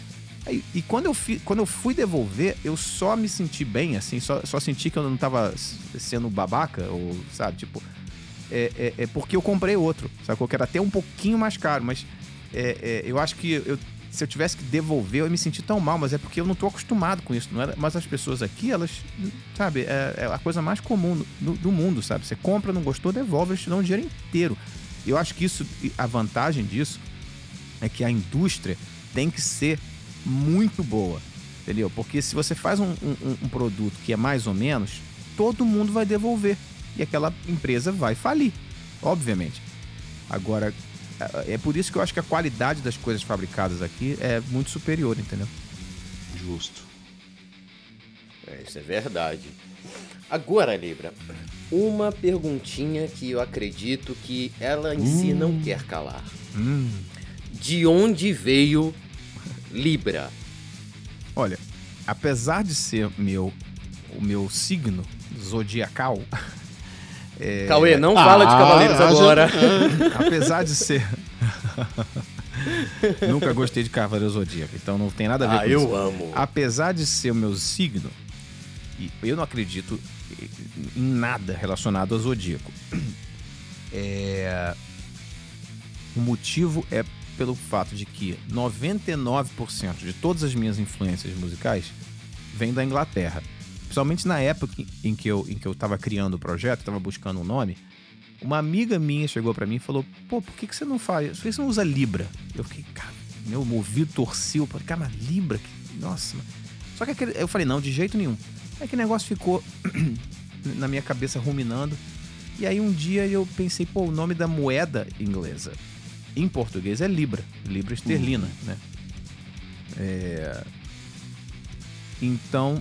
Aí- e quando eu, fi, quando eu fui devolver, eu só me senti bem, assim, só, só senti que eu não tava sendo babaca, ou, sabe, tipo, é, é, é porque eu comprei outro, sabe? Que era até um pouquinho mais caro, mas é, é, eu acho que eu, se eu tivesse que devolver, eu ia me sentir tão mal, mas é porque eu não tô acostumado com isso, não era? Mas as pessoas aqui, elas, sabe, é, é a coisa mais comum do, do mundo, sabe? Você compra, não gostou, devolve, eles te dão o dinheiro inteiro. Eu acho que isso, a vantagem disso é que a indústria tem que ser muito boa, entendeu? Porque se você faz um, um- um produto que é mais ou menos, todo mundo vai devolver e aquela empresa vai falir, obviamente. Agora, é é por isso que eu acho que a qualidade das coisas fabricadas aqui é muito superior, entendeu? Justo. É, isso é verdade. Agora, Libra, uma perguntinha que eu acredito que ela em si não quer calar. Hum. De onde veio Libra? Olha, apesar de ser meu o meu signo zodiacal, Cauê, não fala de Cavaleiros ah, já- agora. apesar de ser Nunca gostei de Cavaleiro Zodíaco, então não tem nada a ver Ah, com eu isso. amo. Apesar de ser o meu signo, e eu não acredito em nada relacionado ao zodíaco. É... O motivo é pelo fato de que 99% de todas as minhas influências musicais vêm da Inglaterra. Principalmente na época em que eu, em que eu criando o projeto, estava buscando um nome, uma amiga minha chegou pra mim e falou: pô, por que, que você não faz? Por que você não usa Libra? Eu fiquei, cara, meu ouvido torceu. Falei, cara, mas Libra? Nossa. Só que aquele, eu falei, não, de jeito nenhum. Aí que negócio ficou na minha cabeça ruminando. E aí um dia eu pensei, pô, o nome da moeda inglesa em português é Libra, Libra esterlina, né? É... Então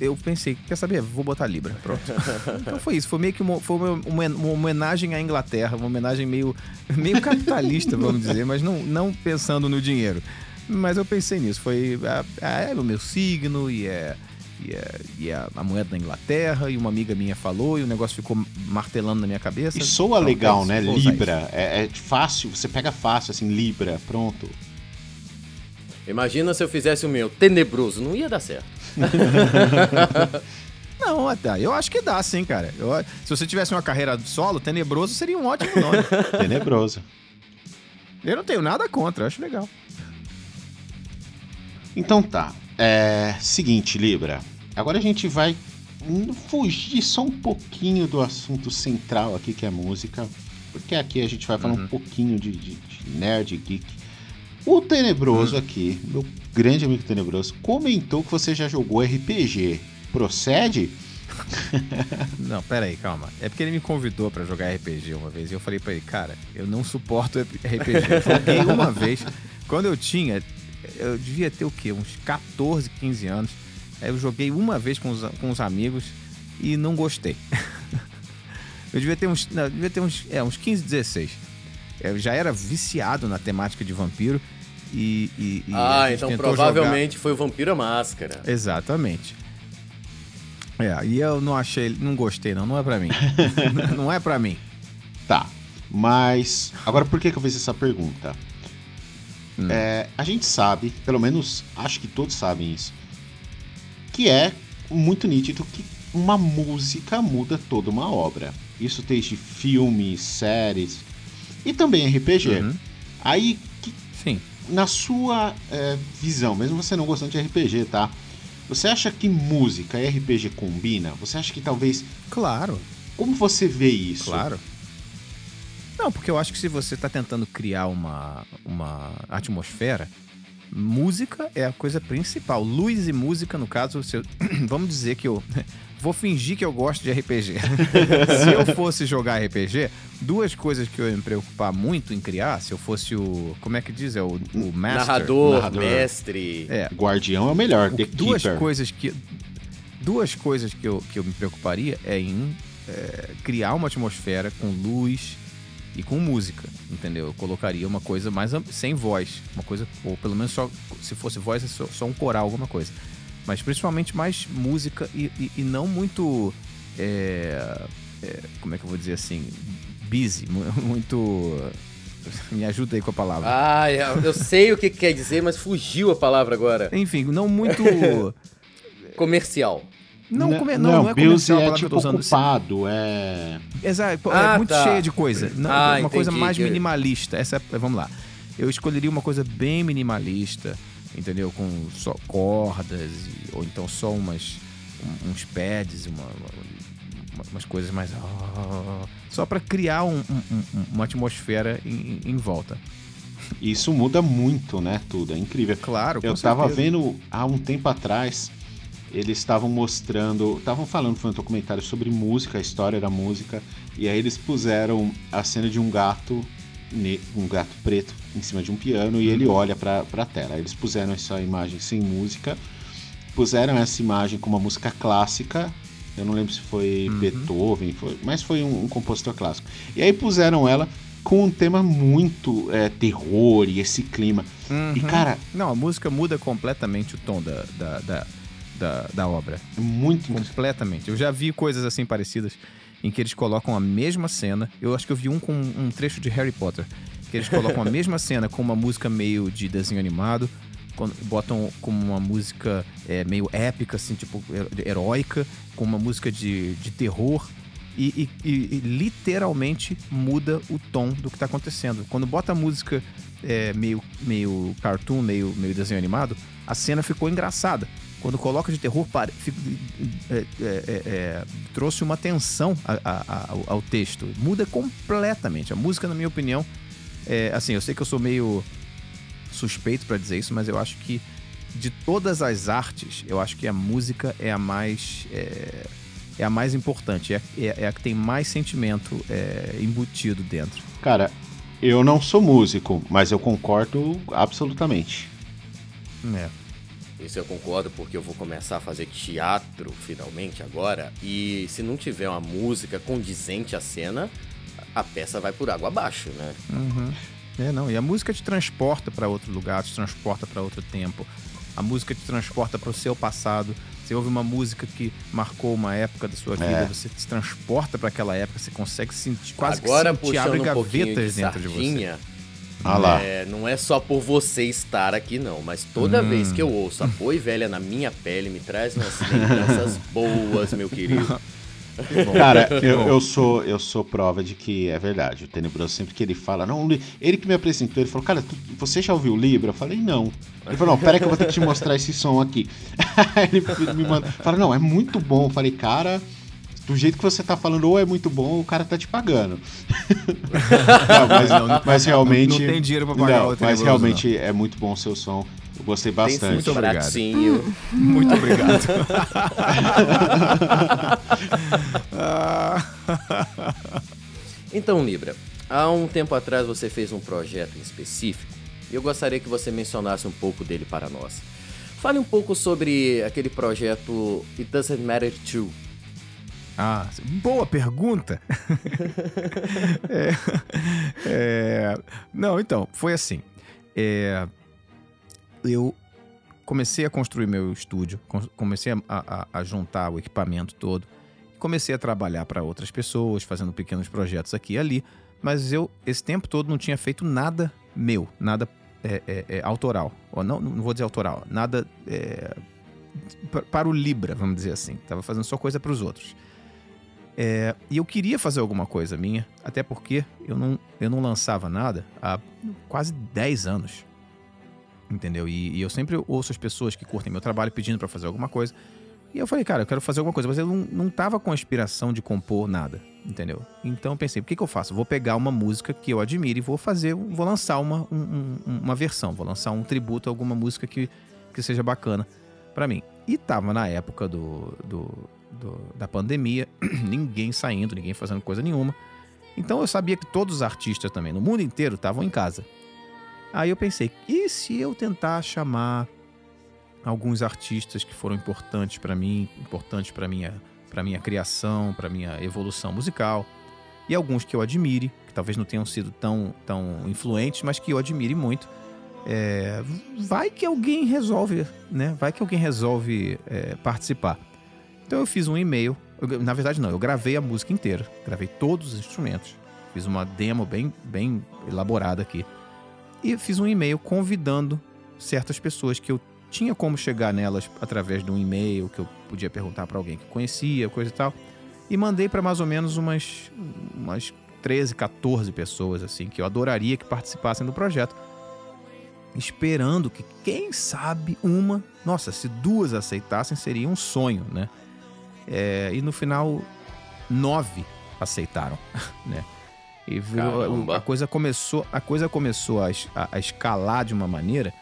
eu pensei, quer saber? Vou botar Libra, pronto. então foi isso, foi meio que uma, foi uma, uma- uma homenagem à Inglaterra, uma homenagem meio, meio capitalista, vamos dizer, mas não, não pensando no dinheiro. Mas eu pensei nisso, foi ah, é o meu signo e é, e é, e é a moeda da Inglaterra, e uma amiga minha falou, e o negócio ficou martelando na minha cabeça. E soa Então, legal, né? Libra. É, é fácil, você pega fácil, assim, Libra, pronto. Imagina se eu fizesse o meu tenebroso, não ia dar certo. Não, até, eu acho que dá sim, cara. Eu- se você tivesse uma carreira solo, Tenebroso seria um ótimo nome. Tenebroso. eu não tenho nada contra, eu acho legal. Então tá. É. Seguinte, Libra. Agora a gente vai fugir só um pouquinho do assunto central aqui, que é música. Porque aqui a gente vai falar um pouquinho de, de- de nerd, geek. O Tenebroso aqui, meu grande amigo Tenebroso, comentou que você já jogou RPG. Procede? Não, pera aí, calma. É porque ele me convidou pra jogar RPG uma vez e eu falei pra ele, cara, eu não suporto RPG. Eu joguei uma vez, quando eu tinha, eu devia ter o quê? Uns 14, 15 anos. Aí eu joguei uma vez com os, com os amigos e não gostei. Eu devia ter uns, não, devia ter uns, é, uns 15, 16. Eu já era viciado na temática de vampiro e... e- e ah, então provavelmente foi o Vampiro Máscara. Exatamente. É, e eu não achei, não gostei não, não é pra mim. não é pra mim. Tá. Mas. Agora por que, que eu fiz essa pergunta? Hum. É, a gente sabe, pelo menos acho que todos sabem isso, que é muito nítido que uma música muda toda uma obra. Isso desde filmes, séries e também RPG. Uhum. Aí, que- Sim. na sua é, visão, mesmo você não gostando de RPG, tá? Você acha que música e RPG combina? Você acha que talvez. Claro. Como você vê isso? Claro. Não, porque eu acho que se você está tentando criar uma, uma atmosfera, música é a coisa principal. Luz e música, no caso, eu, vamos dizer que eu vou fingir que eu gosto de RPG. se eu fosse jogar RPG, duas coisas que eu ia me preocupar muito em criar, se eu fosse o. Como é que diz? É o, o master. Narrador, Narrador. mestre. É. Guardião é o melhor. O, duas keeper. coisas que. Duas coisas que eu, que eu me preocuparia é em é, criar uma atmosfera com luz e com música, entendeu? Eu colocaria uma coisa mais sem voz, uma coisa, ou pelo menos só, se fosse voz, é só, só um coral, alguma coisa. Mas principalmente mais música e, e, e não muito. É, é, como é que eu vou dizer assim? Busy, muito. Me ajuda aí com a palavra. Ah, eu sei o que quer dizer, mas fugiu a palavra agora. Enfim, não muito. Comercial. Não, come, não, não, não é comercial é tipo ocupado, é... Exato, é ah, é muito tá. cheia de coisa. Não, ah, uma entendi. coisa mais minimalista. Essa é, vamos lá. Eu escolheria uma coisa bem minimalista, entendeu? Com só cordas, ou então só umas, uns pads, uma, uma, umas coisas mais... Só para criar um, um, uma atmosfera em, em volta. Isso muda muito, né? Tudo, é incrível. Claro, Eu tava vendo há um tempo atrás eles estavam mostrando, estavam falando, foi um documentário sobre música, a história da música, e aí eles puseram a cena de um gato, um gato preto em cima de um piano e ele uhum. olha para a tela. Aí eles puseram essa imagem sem música, puseram essa imagem com uma música clássica. Eu não lembro se foi uhum. Beethoven, foi, mas foi um, um, compositor clássico. E aí puseram ela com um tema muito é, terror e esse clima. Uhum. E cara. Não, a música muda completamente o tom da, da, da da, da obra. Muito Completamente. Eu já vi coisas assim parecidas em que eles colocam a mesma cena. Eu acho que eu vi um com um trecho de Harry Potter. Que eles colocam a mesma cena com uma música meio de desenho animado, botam como uma música é, meio épica, assim, tipo, heróica, com uma música de, de terror. E, e, e, literalmente muda o tom do que está acontecendo. Quando bota a música é, meio, meio cartoon, meio, meio desenho animado, a cena ficou engraçada quando coloca de terror, fico, é, é, é, é, trouxe uma tensão a, a, a, ao, texto. Muda completamente. A música, na minha opinião, é, assim, eu sei que eu sou meio suspeito para dizer isso, mas eu acho que de todas as artes, eu acho que a música é a mais é, é a mais importante, é, é, é, a que tem mais sentimento embutido dentro. Cara, eu não sou músico, mas eu concordo absolutamente. É. Isso eu concordo porque eu vou começar a fazer teatro finalmente agora. E se não tiver uma música condizente à cena, a peça vai por água abaixo, né? Uhum. É, não. E a música te transporta para outro lugar, te transporta para outro tempo. A música te transporta para o seu passado. Você ouve uma música que marcou uma época da sua vida, é. você se transporta para aquela época, você consegue sentir quase Agora, que sentir, abre um gavetas de dentro de você. Ah lá. É, não é só por você estar aqui, não. Mas toda hum. vez que eu ouço a Boi Velha na minha pele, me traz umas lembranças boas, meu querido. Cara, eu, eu, sou eu sou prova de que é verdade. O Tenebroso, sempre que ele fala, não, ele que me apresentou, ele falou, cara, tu, você já ouviu o Libra? Eu falei, não. Ele falou, não, pera que eu vou ter que te mostrar esse som aqui. ele me manda, fala, não, é muito bom. Eu falei, cara, do jeito que você tá falando, ou é muito bom, ou o cara tá te pagando. não, mas, não, mas, realmente. Não, não, tem dinheiro pra pagar não, Mas realmente é muito bom o seu som. Eu gostei bastante. Muito obrigado. Muito obrigado. então, Libra, há um tempo atrás você fez um projeto em específico e eu gostaria que você mencionasse um pouco dele para nós. Fale um pouco sobre aquele projeto It Doesn't Matter To ah, boa pergunta. é, é, não, então, foi assim. É, eu comecei a construir meu estúdio, comecei a, a, a juntar o equipamento todo, comecei a trabalhar para outras pessoas, fazendo pequenos projetos aqui e ali, mas eu, esse tempo todo, não tinha feito nada meu, nada é, é, é autoral. Ou não, não vou dizer autoral, nada para o Libra, vamos dizer assim. Tava fazendo só coisa para os outros. É, e eu queria fazer alguma coisa minha, até porque eu não, eu não lançava nada há quase 10 anos. Entendeu? E, e eu sempre ouço as pessoas que curtem meu trabalho pedindo para fazer alguma coisa. E eu falei, cara, eu quero fazer alguma coisa, mas eu não, não tava com a inspiração de compor nada, entendeu? Então eu pensei, o que, que eu faço? Vou pegar uma música que eu admiro e vou fazer, vou lançar uma, um, uma versão, vou lançar um tributo a alguma música que, que seja bacana para mim. E tava na época do, do, do, da pandemia, ninguém saindo, ninguém fazendo coisa nenhuma. Então eu sabia que todos os artistas também, no mundo inteiro, estavam em casa. Aí eu pensei, e se eu tentar chamar alguns artistas que foram importantes para mim, importantes para minha para minha criação, para minha evolução musical, e alguns que eu admire, que talvez não tenham sido tão tão influentes, mas que eu admire muito. É, vai que alguém resolve, né? Vai que alguém resolve é, participar. Então eu fiz um e-mail. Na verdade, não, eu gravei a música inteira, gravei todos os instrumentos, fiz uma demo bem, bem elaborada aqui. E fiz um e-mail convidando certas pessoas que eu tinha como chegar nelas através de um e-mail que eu podia perguntar para alguém que conhecia, coisa e tal. E mandei para mais ou menos umas, umas 13, 14 pessoas, assim, que eu adoraria que participassem do projeto. Esperando que, quem sabe, uma, nossa, se duas aceitassem, seria um sonho, né? É, e no final, nove aceitaram, né? E virou, a coisa começou, a coisa começou a, a, a escalar de uma maneira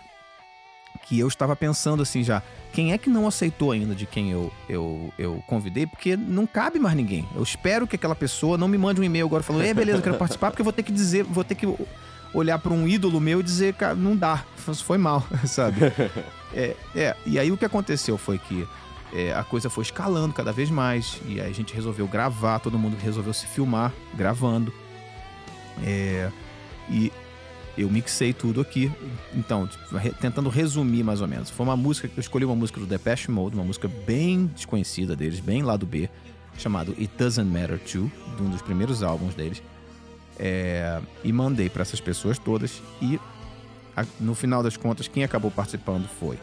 que eu estava pensando assim já, quem é que não aceitou ainda de quem eu, eu, eu convidei? Porque não cabe mais ninguém. Eu espero que aquela pessoa não me mande um e-mail agora falando, é beleza, eu quero participar, porque eu vou ter que dizer, vou ter que olhar para um ídolo meu e dizer, cara, não dá, foi mal, sabe? É, é, e aí o que aconteceu foi que é, a coisa foi escalando cada vez mais, e aí a gente resolveu gravar, todo mundo resolveu se filmar gravando. É, e eu mixei tudo aqui. Então, tentando resumir mais ou menos. Foi uma música, eu escolhi uma música do Depeche Mode, uma música bem desconhecida deles, bem lado B, chamado It Doesn't Matter To, de um dos primeiros álbuns deles. É, e mandei para essas pessoas todas. E a, no final das contas, quem acabou participando foi.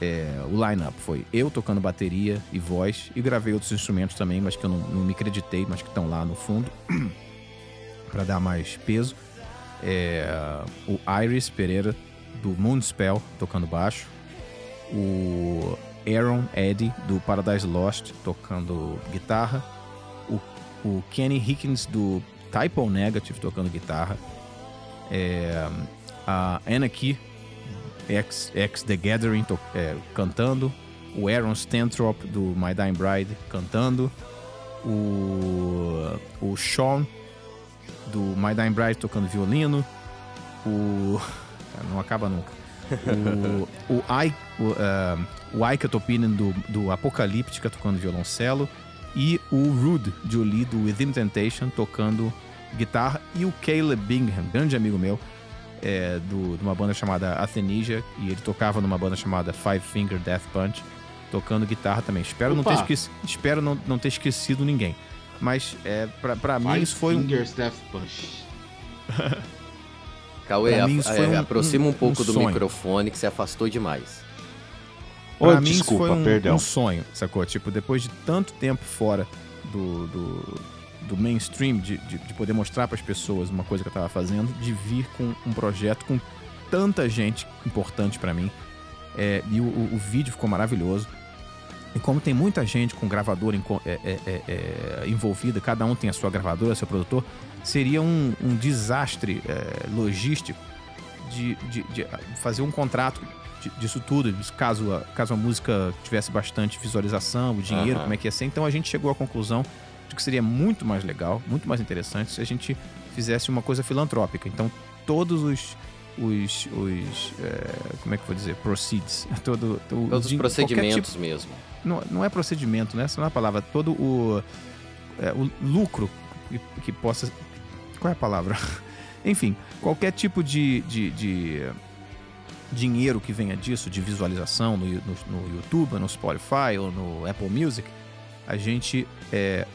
É, o line-up foi eu tocando bateria e voz, e gravei outros instrumentos também, mas que eu não, não me acreditei, mas que estão lá no fundo, para dar mais peso é, o Iris Pereira, do Moonspell, tocando baixo. O Aaron Eddy, do Paradise Lost, tocando guitarra. O, o Kenny Hickens, do Typo Negative, tocando guitarra. É, a Anarchy, ex, ex The Gathering, to, é, cantando. O Aaron Stantrop, do My Dying Bride, cantando. O, o Sean do My Dying Bride tocando violino, o. Não acaba nunca. O, o, I, o, uh, o Ika Topinen do, do Apocalíptica tocando violoncelo e o Rude Jolie do Within Temptation tocando guitarra e o Caleb Bingham, grande amigo meu, é, do, de uma banda chamada Athenesia e ele tocava numa banda chamada Five Finger Death Punch tocando guitarra também. Espero, não ter, esqueci, espero não, não ter esquecido ninguém. Mas é, pra, pra mim isso foi Fingers um. Death Punch. Cauê, a, é, um, aproxima um, um pouco um do microfone que se afastou demais. Pra oh, mim desculpa, isso foi um, perdão. um sonho, sacou? Tipo, depois de tanto tempo fora do, do, do mainstream, de, de, de poder mostrar para as pessoas uma coisa que eu tava fazendo, de vir com um projeto com tanta gente importante para mim. É, e o, o, vídeo ficou maravilhoso. E como tem muita gente com gravador é, é, é, é, envolvida, cada um tem a sua gravadora, seu produtor, seria um, um desastre é, logístico de, de, de, fazer um contrato disso tudo, caso a, caso a música tivesse bastante visualização, o dinheiro, uhum. como é que ia ser. Então a gente chegou à conclusão de que seria muito mais legal, muito mais interessante se a gente fizesse uma coisa filantrópica. Então todos os os, os é, como é que eu vou dizer, proceeds, todo, todo todos os procedimentos tipo, mesmo. Não, não é procedimento, né? Essa não é a palavra. Todo o, é, o lucro que, que, possa, qual é a palavra? Enfim, qualquer tipo de, de, de, dinheiro que venha disso, de visualização no, no, no, YouTube, no Spotify ou no Apple Music, a gente é,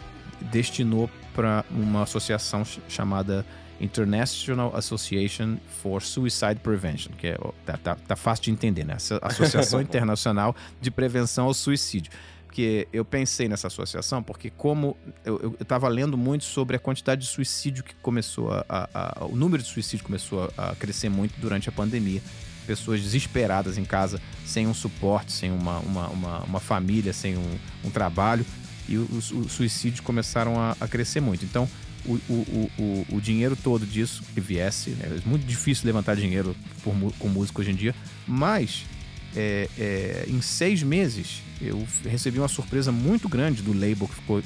destinou para uma associação chamada International Association for Suicide Prevention, que é, tá, tá, tá fácil de entender, né? Associação Internacional de Prevenção ao Suicídio. Porque eu pensei nessa associação porque como eu estava lendo muito sobre a quantidade de suicídio que começou a, a, a, o número de suicídio começou a, a crescer muito durante a pandemia pessoas desesperadas em casa, sem um suporte, sem uma, uma, uma, uma família, sem um, um trabalho. E os, os suicídios começaram a, a crescer muito. Então, o, o, o, o, dinheiro todo disso que viesse. Né? É muito difícil levantar dinheiro por, com música hoje em dia, mas é, é, em seis meses eu recebi uma surpresa muito grande do label que ficou,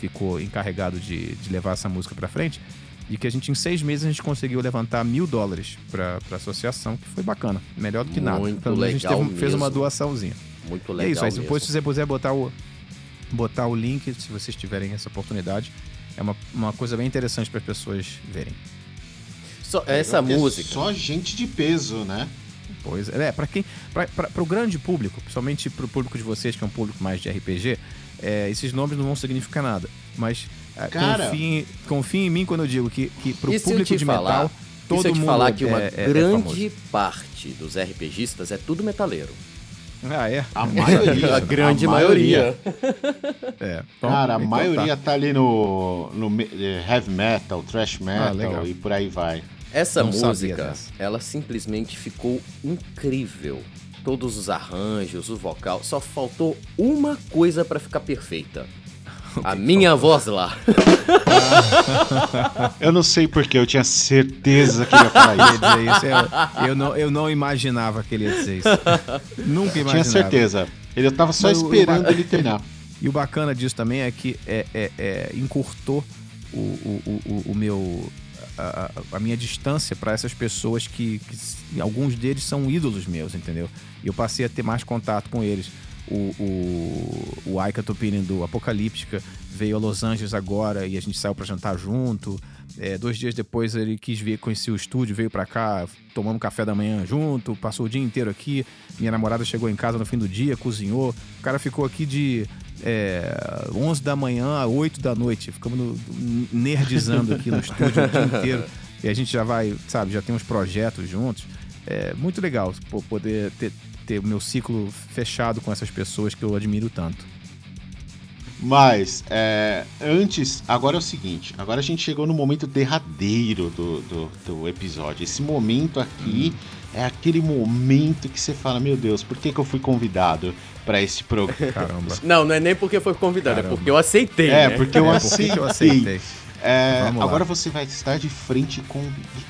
ficou encarregado de, de levar essa música para frente. E que a gente, em seis meses, a gente conseguiu levantar mil dólares para a associação, que foi bacana. Melhor do que nada. Muito então, legal a gente teve, fez uma doaçãozinha. Muito legal. É isso aí. Depois, se você puder botar o, botar o link, se vocês tiverem essa oportunidade, é uma, uma coisa bem interessante para as pessoas verem. Só, essa é música. Só gente de peso, né? Pois é, para quem, para o grande público, principalmente para o público de vocês que é um público mais de RPG, é, esses nomes não vão significar nada. Mas é, Cara, confiem, confiem em mim quando eu digo que, que para o público de falar, metal, todo se eu te mundo falar que uma é, é, grande parte dos RPGistas é tudo metaleiro. Ah, é? A maioria. a grande a maioria. maioria. é. Então, Cara, a então maioria tá. tá. ali no, no heavy metal, thrash metal ah, e por aí vai. Essa Não música, ela simplesmente ficou incrível. Todos os arranjos, o vocal, só faltou uma coisa para ficar perfeita. A minha voz lá. eu não sei porque, eu tinha certeza que ia falar isso. Eu, eu, não, eu não imaginava que ele ia dizer isso. Nunca imaginava. Tinha certeza. Ele tava só Mas esperando ele terminar. E o bacana disso também é que é, é, é encurtou o, o, o, o meu a, a, minha distância para essas pessoas que, que, alguns deles são ídolos meus, entendeu? E eu passei a ter mais contato com eles. O, o, o Aika Topinin do Apocalíptica veio a Los Angeles agora e a gente saiu para jantar junto. É, dois dias depois ele quis ver, conhecer o estúdio, veio para cá, tomamos café da manhã junto, passou o dia inteiro aqui. Minha namorada chegou em casa no fim do dia, cozinhou. O cara ficou aqui de é, 11 da manhã a 8 da noite. Ficamos no, nerdizando aqui no estúdio o dia inteiro. E a gente já vai, sabe, já tem uns projetos juntos. É muito legal poder ter, ter o meu ciclo fechado com essas pessoas que eu admiro tanto. Mas, é, antes, agora é o seguinte: agora a gente chegou no momento derradeiro do, do, do episódio. Esse momento aqui hum. é aquele momento que você fala: Meu Deus, por que, que eu fui convidado para esse programa? Caramba. Não, não é nem porque foi convidado, Caramba. é porque eu aceitei. É, né? porque eu é, aceitei. Porque eu aceitei. É, agora você vai estar de frente com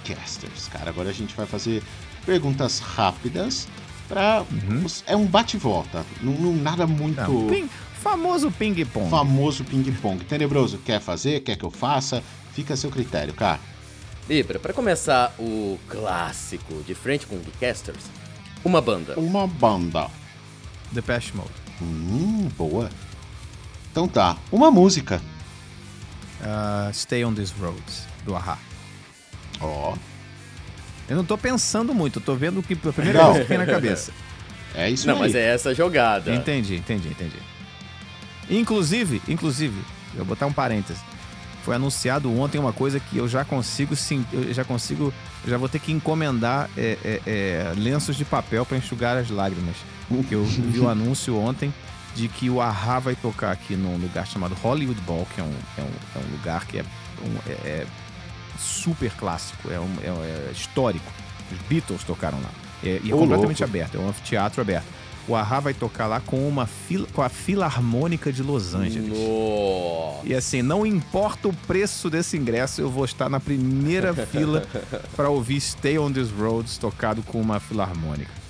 Geekcasters, cara. Agora a gente vai fazer perguntas rápidas para uhum. é um bate volta, não, não, nada muito não, ping, famoso ping pong. Famoso ping pong. Tenebroso, quer fazer? Quer que eu faça? Fica a seu critério, cara. Libra, para começar o clássico de frente com Geekcasters, uma banda. Uma banda. The Past Mode. Hum, boa. Então tá, uma música. Uh, Stay on These Roads, do Ahá. Ó. Oh. Eu não tô pensando muito, eu tô vendo o que a primeira não. coisa que vem na cabeça. É isso Não, aí. mas é essa jogada. Entendi, entendi, entendi. Inclusive, inclusive, eu vou botar um parêntese. Foi anunciado ontem uma coisa que eu já consigo sim, eu já consigo, eu já vou ter que encomendar é, é, é, lenços de papel para enxugar as lágrimas. Que eu vi o anúncio ontem de que o Ahá vai tocar aqui num lugar chamado Hollywood Bowl, que é um, é um, é um lugar que é, um, é, é super clássico, é, um, é, é, histórico. Os Beatles tocaram lá. É, e é completamente louco. aberto, é um anfiteatro aberto. O Ahá vai tocar lá com uma fila, com a Filarmônica de Los Angeles. Nossa. E assim, não importa o preço desse ingresso, eu vou estar na primeira fila para ouvir Stay on These Roads tocado com uma filarmônica.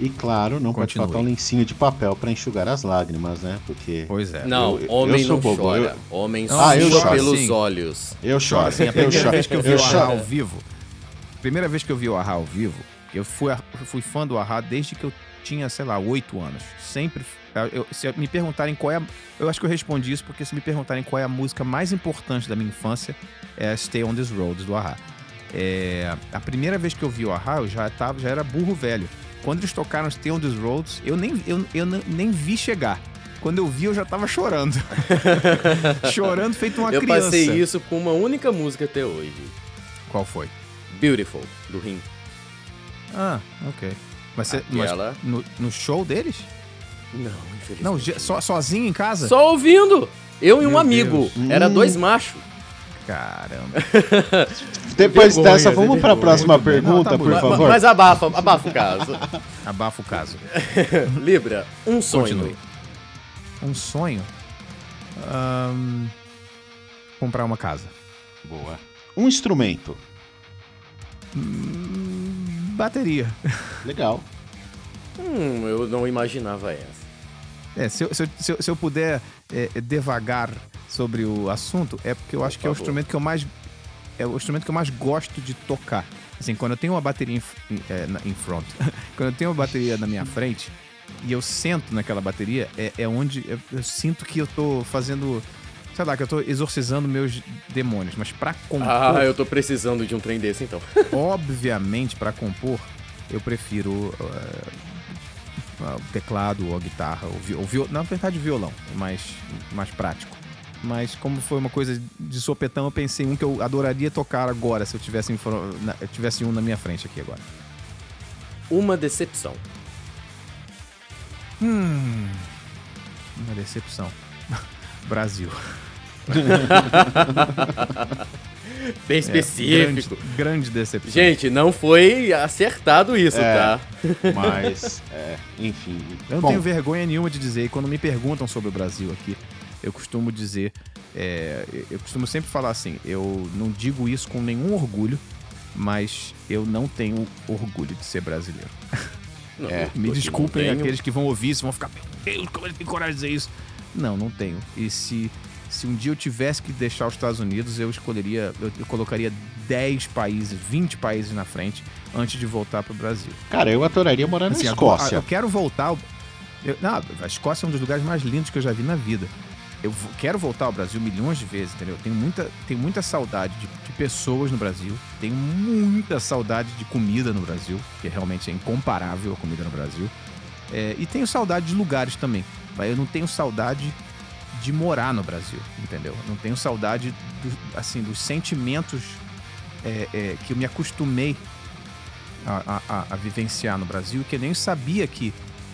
E claro, não Continue. pode faltar um lencinho de papel para enxugar as lágrimas, né? Porque. Pois é. Não, eu, homem eu não bobo. chora. Eu... Homem ah, eu choro pelos assim. olhos. Eu choro. Assim, a primeira eu vez que eu vi eu o Ahá ao vivo. Primeira vez que eu vi o Ahá ao vivo, eu fui, eu fui fã do Ahá desde que eu tinha, sei lá, oito anos. Sempre. Eu, se me perguntarem qual é a, Eu acho que eu respondi isso porque se me perguntarem qual é a música mais importante da minha infância, é Stay on These Roads, do Ahá. É, a primeira vez que eu vi o Ahá, eu já, tava, já era burro velho. Quando eles tocaram Stay on These Roads, eu nem, eu, eu nem vi chegar. Quando eu vi, eu já tava chorando. chorando feito uma eu criança. Eu passei isso com uma única música até hoje. Qual foi? Beautiful, do Rim. Ah, ok. Mas, você, Aquela... mas no, no, show deles? Não, infelizmente. Não, so, sozinho em casa? Só ouvindo! Eu e um Meu amigo. Deus. Era hum. dois machos. Caramba. Depois Vergonha, dessa, vamos para a próxima pergunta, Não, tá por bom. favor. Mas abafa, abafa o caso. Abafa o caso. Libra, um sonho. Continue. Um sonho? Ahn, comprar uma casa. Boa. Um instrumento. Hum, bateria. Legal. Hum, eu não imaginava essa. É, se, eu, se, eu, se eu- se eu puder é, devagar sobre o assunto, é porque eu Por acho que é o favor. instrumento que eu mais. É o instrumento que eu mais gosto de tocar. Assim, quando eu tenho uma bateria em, em, é, na- em front, quando eu tenho uma bateria na minha frente e eu sento naquela bateria, é, é onde eu, eu sinto que eu tô fazendo. Sei lá, que eu tô exorcizando meus demônios. Mas pra compor. Ah, eu tô precisando de um trem desse então. Obviamente, para compor, eu prefiro eh, o teclado ou a guitarra, ou, vi, ou viol- na verdade violão, mais, mais prático. Mas como foi uma coisa de sopetão, eu pensei em um que eu adoraria tocar agora, se eu tivesse, eu tivesse um na minha frente aqui agora. Uma decepção. Hum, uma decepção. Brasil. Bem É, específico. grande, grande decepção. Gente, não foi acertado isso, É. tá? Mas, é, enfim. Eu não Bom, tenho vergonha nenhuma de dizer, e quando me perguntam sobre o Brasil aqui, eu costumo dizer, é, eu costumo sempre falar assim, eu não digo isso com nenhum orgulho, mas eu não tenho orgulho de ser brasileiro. Não, É, eu Me desculpem tenho. aqueles que vão ouvir isso, vão ficar, meu Deus, como ele tem coragem de dizer isso? Não, não tenho. E se, se um dia eu tivesse que deixar os Estados Unidos, eu escolheria, eu, eu colocaria 10 países, 20 países na frente antes de voltar para o Brasil. Cara, eu adoraria morar na Assim, agora, Escócia. eu quero voltar. eu- não, a Escócia é um dos lugares mais lindos que eu já vi na vida. Eu quero voltar ao Brasil milhões de vezes, entendeu? Tenho muita, tenho muita saudade de, de pessoas no Brasil. Tenho muita saudade de comida no Brasil, que realmente é incomparável a comida no Brasil. É, e tenho saudade de lugares também. Mas eu não tenho saudade de morar no Brasil, entendeu? Não tenho saudade do- assim dos sentimentos é, é, que eu me acostumei a- a- a vivenciar no Brasil que eu nem sabia que,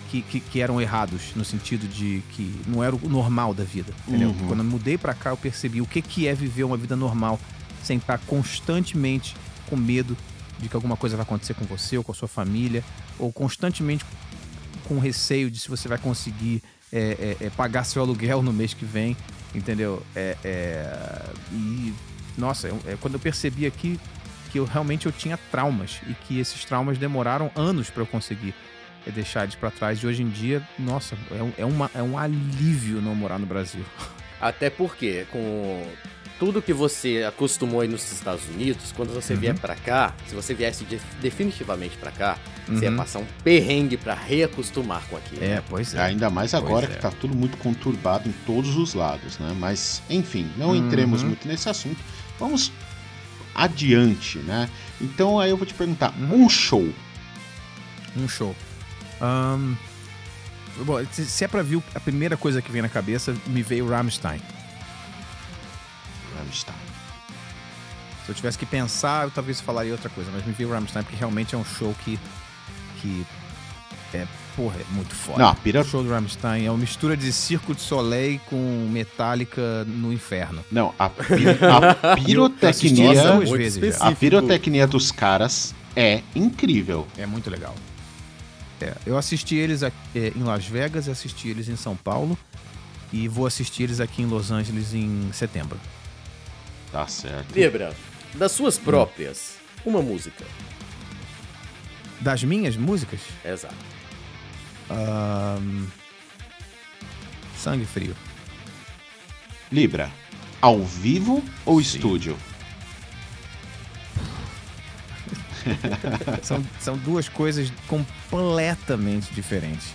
que, que, que eram errados, no sentido de que não era o normal da vida, entendeu? Uhum. Quando eu mudei pra cá, eu percebi o que, que é viver uma vida normal sem estar constantemente com medo de que alguma coisa vai acontecer com você ou com a sua família, ou constantemente com receio de se você vai conseguir é, é, é, pagar seu aluguel no mês que vem, entendeu? É, é, e, nossa, eu- é, quando eu percebi aqui que eu realmente eu tinha traumas e que esses traumas demoraram anos para eu conseguir é, deixar eles para trás. E hoje em dia, nossa, é um, é, uma, é um alívio não morar no Brasil. Até porque, com tudo que você acostumou aí nos Estados Unidos, quando você Uhum. vier pra cá, se você viesse de- definitivamente pra cá, você ia Uhum. passar um perrengue pra reacostumar com aquilo. É, pois é. Ainda mais agora Pois que é. tá tudo muito conturbado em todos os lados, né? Mas, enfim, não entremos Uhum. muito nesse assunto. Vamos adiante, né? Então aí eu vou te perguntar, Uhum. um show. Um show. Ahn, bom, se é pra ver a primeira coisa que vem na cabeça, me veio Rammstein. Rammstein. Se eu tivesse que pensar, eu talvez falaria outra coisa, mas me veio Rammstein porque realmente é um show que. que. É, porra, é muito foda. Não, a pira- O show do Rammstein é uma mistura de Circo de Soleil com Metallica no inferno. Não, a, a pirotecnia, a pirotecnia dos caras é incrível. É muito legal. É, eu assisti eles aqui, é, em Las Vegas, assisti eles em São Paulo e vou assistir eles aqui em Los Angeles em setembro. Tá certo. Libra, das suas próprias, uma música. Das minhas músicas, Exato. ahn, Sangue Frio. Libra, ao vivo ou Sim. estúdio? São, são duas coisas completamente diferentes.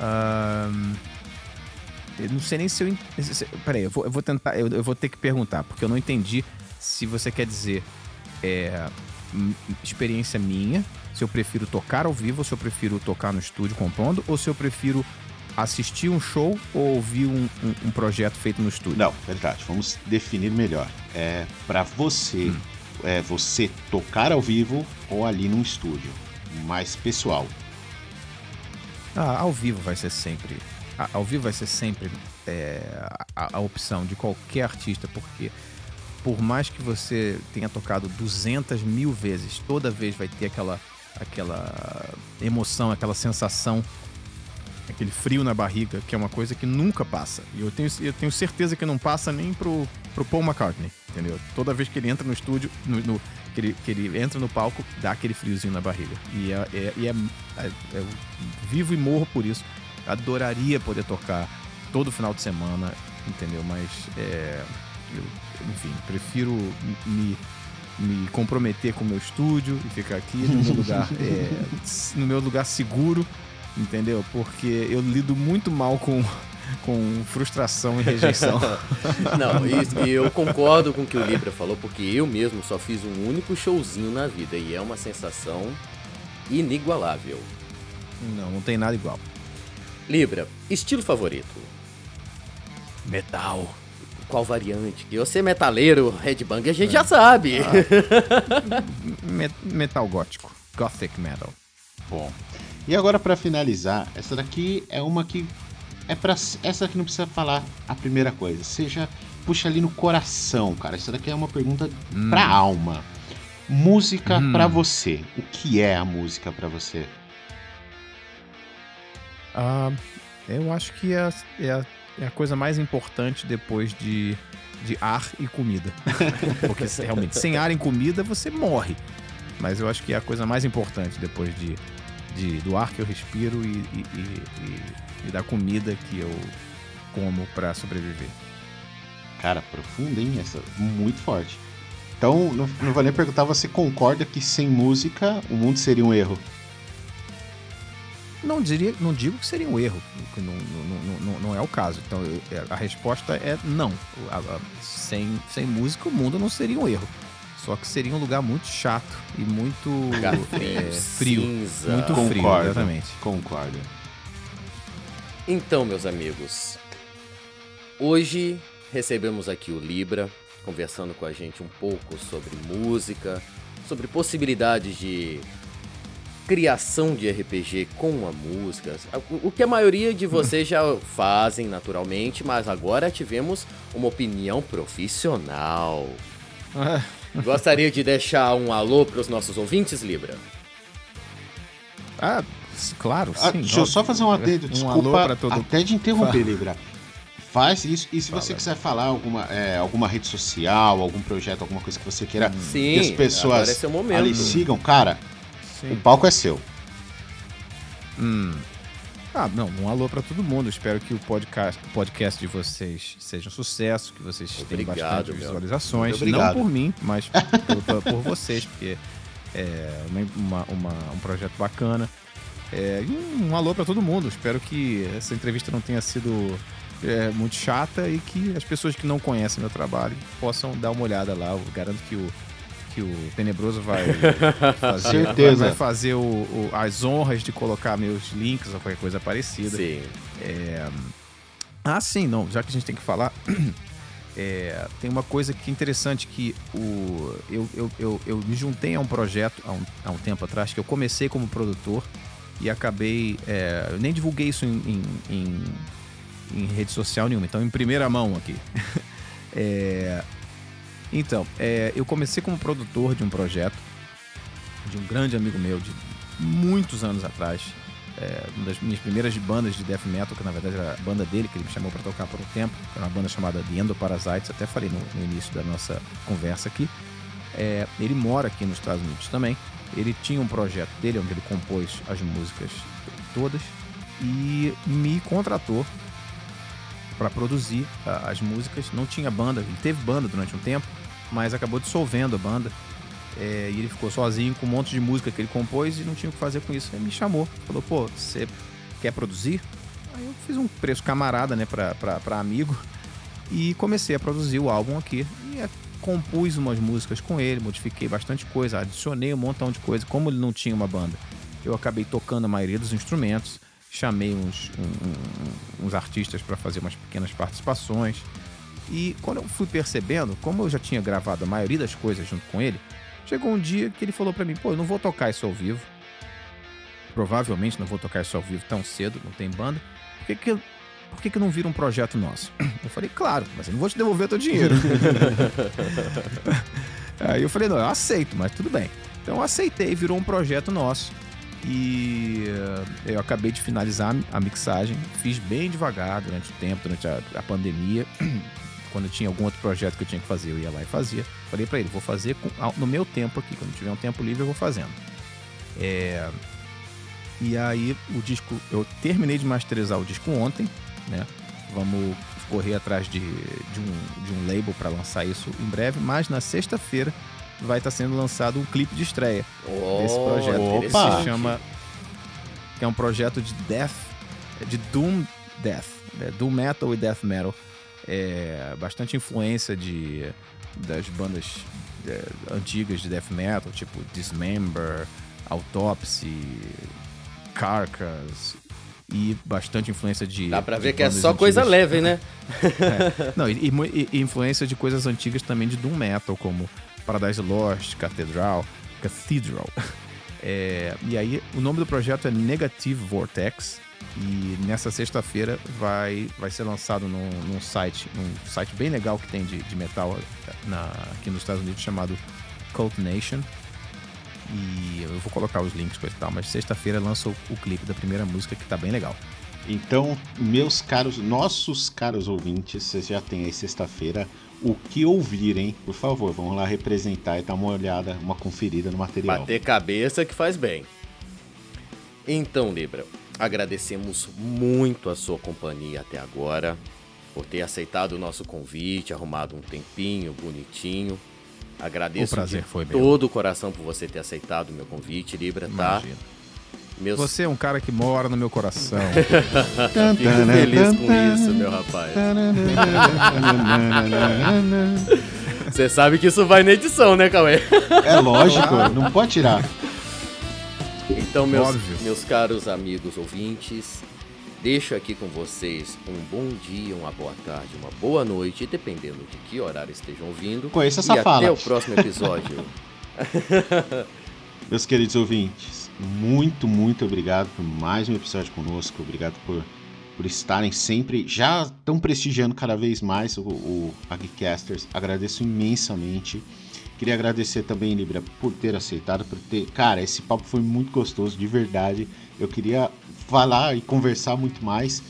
Ahn, eu não sei nem se eu. en- se- se- Peraí, eu vou, eu vou tentar. Eu, eu vou ter que perguntar, porque eu não entendi se você quer dizer é, experiência minha, se eu prefiro tocar ao vivo, se eu prefiro tocar no estúdio compondo, ou se eu prefiro assistir um show ou ouvir um, um- um projeto feito no estúdio. Não, verdade. Vamos definir melhor. É para você, Hum. É você tocar ao vivo ou ali num estúdio, mais pessoal. Ah, ao vivo vai ser sempre. Ao vivo vai ser sempre é, a, a opção de qualquer artista, porque por mais que você tenha tocado 200 mil vezes, toda vez vai ter aquela, aquela emoção, aquela sensação, aquele frio na barriga, que é uma coisa que nunca passa. E eu tenho, eu tenho certeza que não passa nem pro, pro Paul McCartney, entendeu? Toda vez que ele entra no estúdio, no, no que, ele, que ele entra no palco, dá aquele friozinho na barriga. E é, é, é, é, é vivo e morro por isso. Adoraria poder tocar todo final de semana, entendeu? Mas, é, eu, enfim, prefiro me, me comprometer com o meu estúdio e ficar aqui no meu lugar, é, no meu lugar seguro, entendeu? Porque eu lido muito mal com com frustração e rejeição. Não, e, e, eu concordo com o que o Libra falou, porque eu mesmo só fiz um único showzinho na vida e é uma sensação inigualável. Não, não tem nada igual. Libra, estilo favorito? Metal. Qual variante? Que você é metaleiro, headbang, a gente é. já sabe. Ah. metal gótico. Gothic metal. Bom. E agora para finalizar, essa daqui é uma que é para essa daqui não precisa falar a primeira coisa. Seja puxa ali no coração, cara. Essa daqui é uma pergunta hum. pra alma. Música hum. para você. O que é a música para você? Uh, eu acho que é, é, é a coisa mais importante depois de, de ar e comida. Porque realmente, sem ar e comida, você morre. Mas eu acho que é a coisa mais importante depois de, de do ar que eu respiro e, e, e, e da comida que eu como para sobreviver. Cara, profunda, hein? Essa, muito forte. Então, não, não vou nem perguntar, você concorda que sem música o mundo seria um erro? Não, diria, não digo que seria um erro, não, não, não, não é o caso. Então, é, a resposta é não. Sem, sem música, o mundo não seria um erro. Só que seria um lugar muito chato e muito frio. É, frio muito Concordo, frio, exatamente. Concordo. Então, meus amigos, hoje recebemos aqui o Libra conversando com a gente um pouco sobre música, sobre possibilidades de criação de RPG com a música, o que a maioria de vocês já fazem naturalmente, mas agora tivemos uma opinião profissional. Gostaria de deixar um alô para os nossos ouvintes, Libra? Ah, claro, ah, sim. deixa eu só fazer um adendo, desculpa um até de interromper, Libra. Faz isso. E se Fala. você quiser falar alguma, é, alguma rede social, algum projeto, alguma coisa que você queira sim, que as pessoas é ali sigam, cara, Sim. O palco é seu. Hum. Ah, não, um alô para todo mundo. Espero que o podcast, podcast de vocês seja um sucesso, que vocês obrigado, tenham bastante visualizações. Não por mim, mas por, por, por vocês, porque é uma, uma, um projeto bacana. É, um alô para todo mundo. Espero que essa entrevista não tenha sido é, muito chata e que as pessoas que não conhecem meu trabalho possam dar uma olhada lá. Eu garanto que o que o Tenebroso vai fazer, Certeza. vai fazer o, o, as honras de colocar meus links ou qualquer coisa parecida. Sim. É... Ah, sim, não, já que a gente tem que falar. É, tem uma coisa que é interessante que o, eu, eu, eu, eu me juntei a um projeto há um, há um tempo atrás que eu comecei como produtor e acabei. É, eu nem divulguei isso em, em, em, em, rede social nenhuma, então em primeira mão aqui. é, então, é, eu comecei como produtor de um projeto de um grande amigo meu de muitos anos atrás. É, uma das minhas primeiras bandas de death metal, que na verdade era a banda dele, que ele me chamou para tocar por um tempo, era uma banda chamada The Endoparasites, até falei no, no início da nossa conversa aqui. É, ele mora aqui nos Estados Unidos também. Ele tinha um projeto dele onde ele compôs as músicas todas e me contratou para produzir as músicas. Não tinha banda, ele teve banda durante um tempo, mas acabou dissolvendo a banda. É, e ele ficou sozinho com um monte de música que ele compôs e não tinha o que fazer com isso. Ele me chamou, falou: pô, você quer produzir? Aí eu fiz um preço camarada, né, pra amigo e comecei a produzir o álbum aqui. E é, compus umas músicas com ele, modifiquei bastante coisa, adicionei um montão de coisa. Como ele não tinha uma banda, eu acabei tocando a maioria dos instrumentos chamei uns, um, uns artistas para fazer umas pequenas participações. E quando eu fui percebendo, como eu já tinha gravado a maioria das coisas junto com ele, chegou um dia que ele falou para mim: pô, eu não vou tocar isso ao vivo. Provavelmente não vou tocar isso ao vivo tão cedo, não tem banda. Por que, que por que, que não vira um projeto nosso? Eu falei, claro, mas eu não vou te devolver teu dinheiro. Aí eu falei, não, eu aceito, mas tudo bem. Então eu aceitei, virou um projeto nosso. E eh, eu acabei de finalizar a mixagem, fiz bem devagar durante o tempo, durante a, a pandemia. Quando tinha algum outro projeto que eu tinha que fazer, eu ia lá e fazia. Falei para ele, vou fazer com, no meu tempo aqui, quando tiver um tempo livre eu vou fazendo. É... E aí o disco, eu terminei de masterizar o disco ontem, né? Vamos correr atrás de, de, um, de um label para lançar isso em breve, mas na sexta-feira vai estar tá sendo lançado um clipe de estreia oh, desse projeto. Opa. Que se chama. Que é um projeto de death, de Doom Death, né? Doom Metal e Death Metal. É, bastante influência de, das bandas de, é, antigas de Death Metal, tipo Dismember, Autopsy, Carcass, e bastante influência de. Dá pra ver que é só antigas. coisa leve, né? é. Não, e, e, e, influência de coisas antigas também de Doom Metal, como Paradise Lost, Cathedral. Cathedral. É, e aí, o nome do projeto é Negative Vortex. E nessa sexta-feira vai, vai ser lançado num, num, site, num site bem legal que tem de, de metal na, aqui nos Estados Unidos chamado Cult Nation. E eu vou colocar os links coisa e tal, mas sexta-feira lança o, o, clipe da primeira música que tá bem legal. Então, meus caros, nossos caros ouvintes, vocês já têm aí sexta-feira o que ouvirem, por favor, vamos lá representar e dar uma olhada, uma conferida no material. Bater cabeça que faz bem. Então, Libra, agradecemos muito a sua companhia até agora, por ter aceitado o nosso convite, arrumado um tempinho bonitinho Agradeço o prazer foi meu. todo o coração por você ter aceitado o meu convite, Libra, tá? Meus... Você é um cara que mora no meu coração. Fico feliz com isso, meu rapaz. Você sabe que isso vai na edição, né, Cauê? É lógico, não pode tirar. Então, meus, meus caros amigos ouvintes, Deixo aqui com vocês um bom dia, uma boa tarde, uma boa noite, dependendo de que horário estejam ouvindo. Conheça essa e fala. até o próximo episódio. Meus queridos ouvintes, muito, muito obrigado por mais um episódio conosco. Obrigado por, por estarem sempre, já estão prestigiando cada vez mais o, o Agcasters. Agradeço imensamente. Queria agradecer também, Libra, por ter aceitado, por ter. Cara, esse papo foi muito gostoso, de verdade. Eu queria falar e conversar muito mais,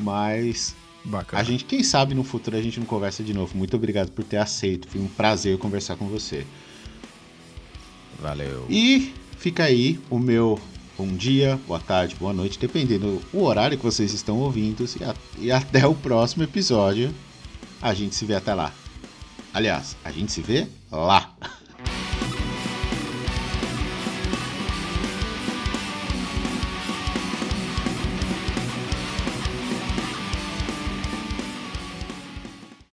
mas Bacana. a gente, quem sabe no futuro a gente não conversa de novo. Muito obrigado por ter aceito, foi um prazer conversar com você. Valeu. E fica aí o meu bom dia, boa tarde, boa noite, dependendo do horário que vocês estão ouvindo. E, e até o próximo episódio. A gente se vê até lá. Aliás, a gente se vê lá.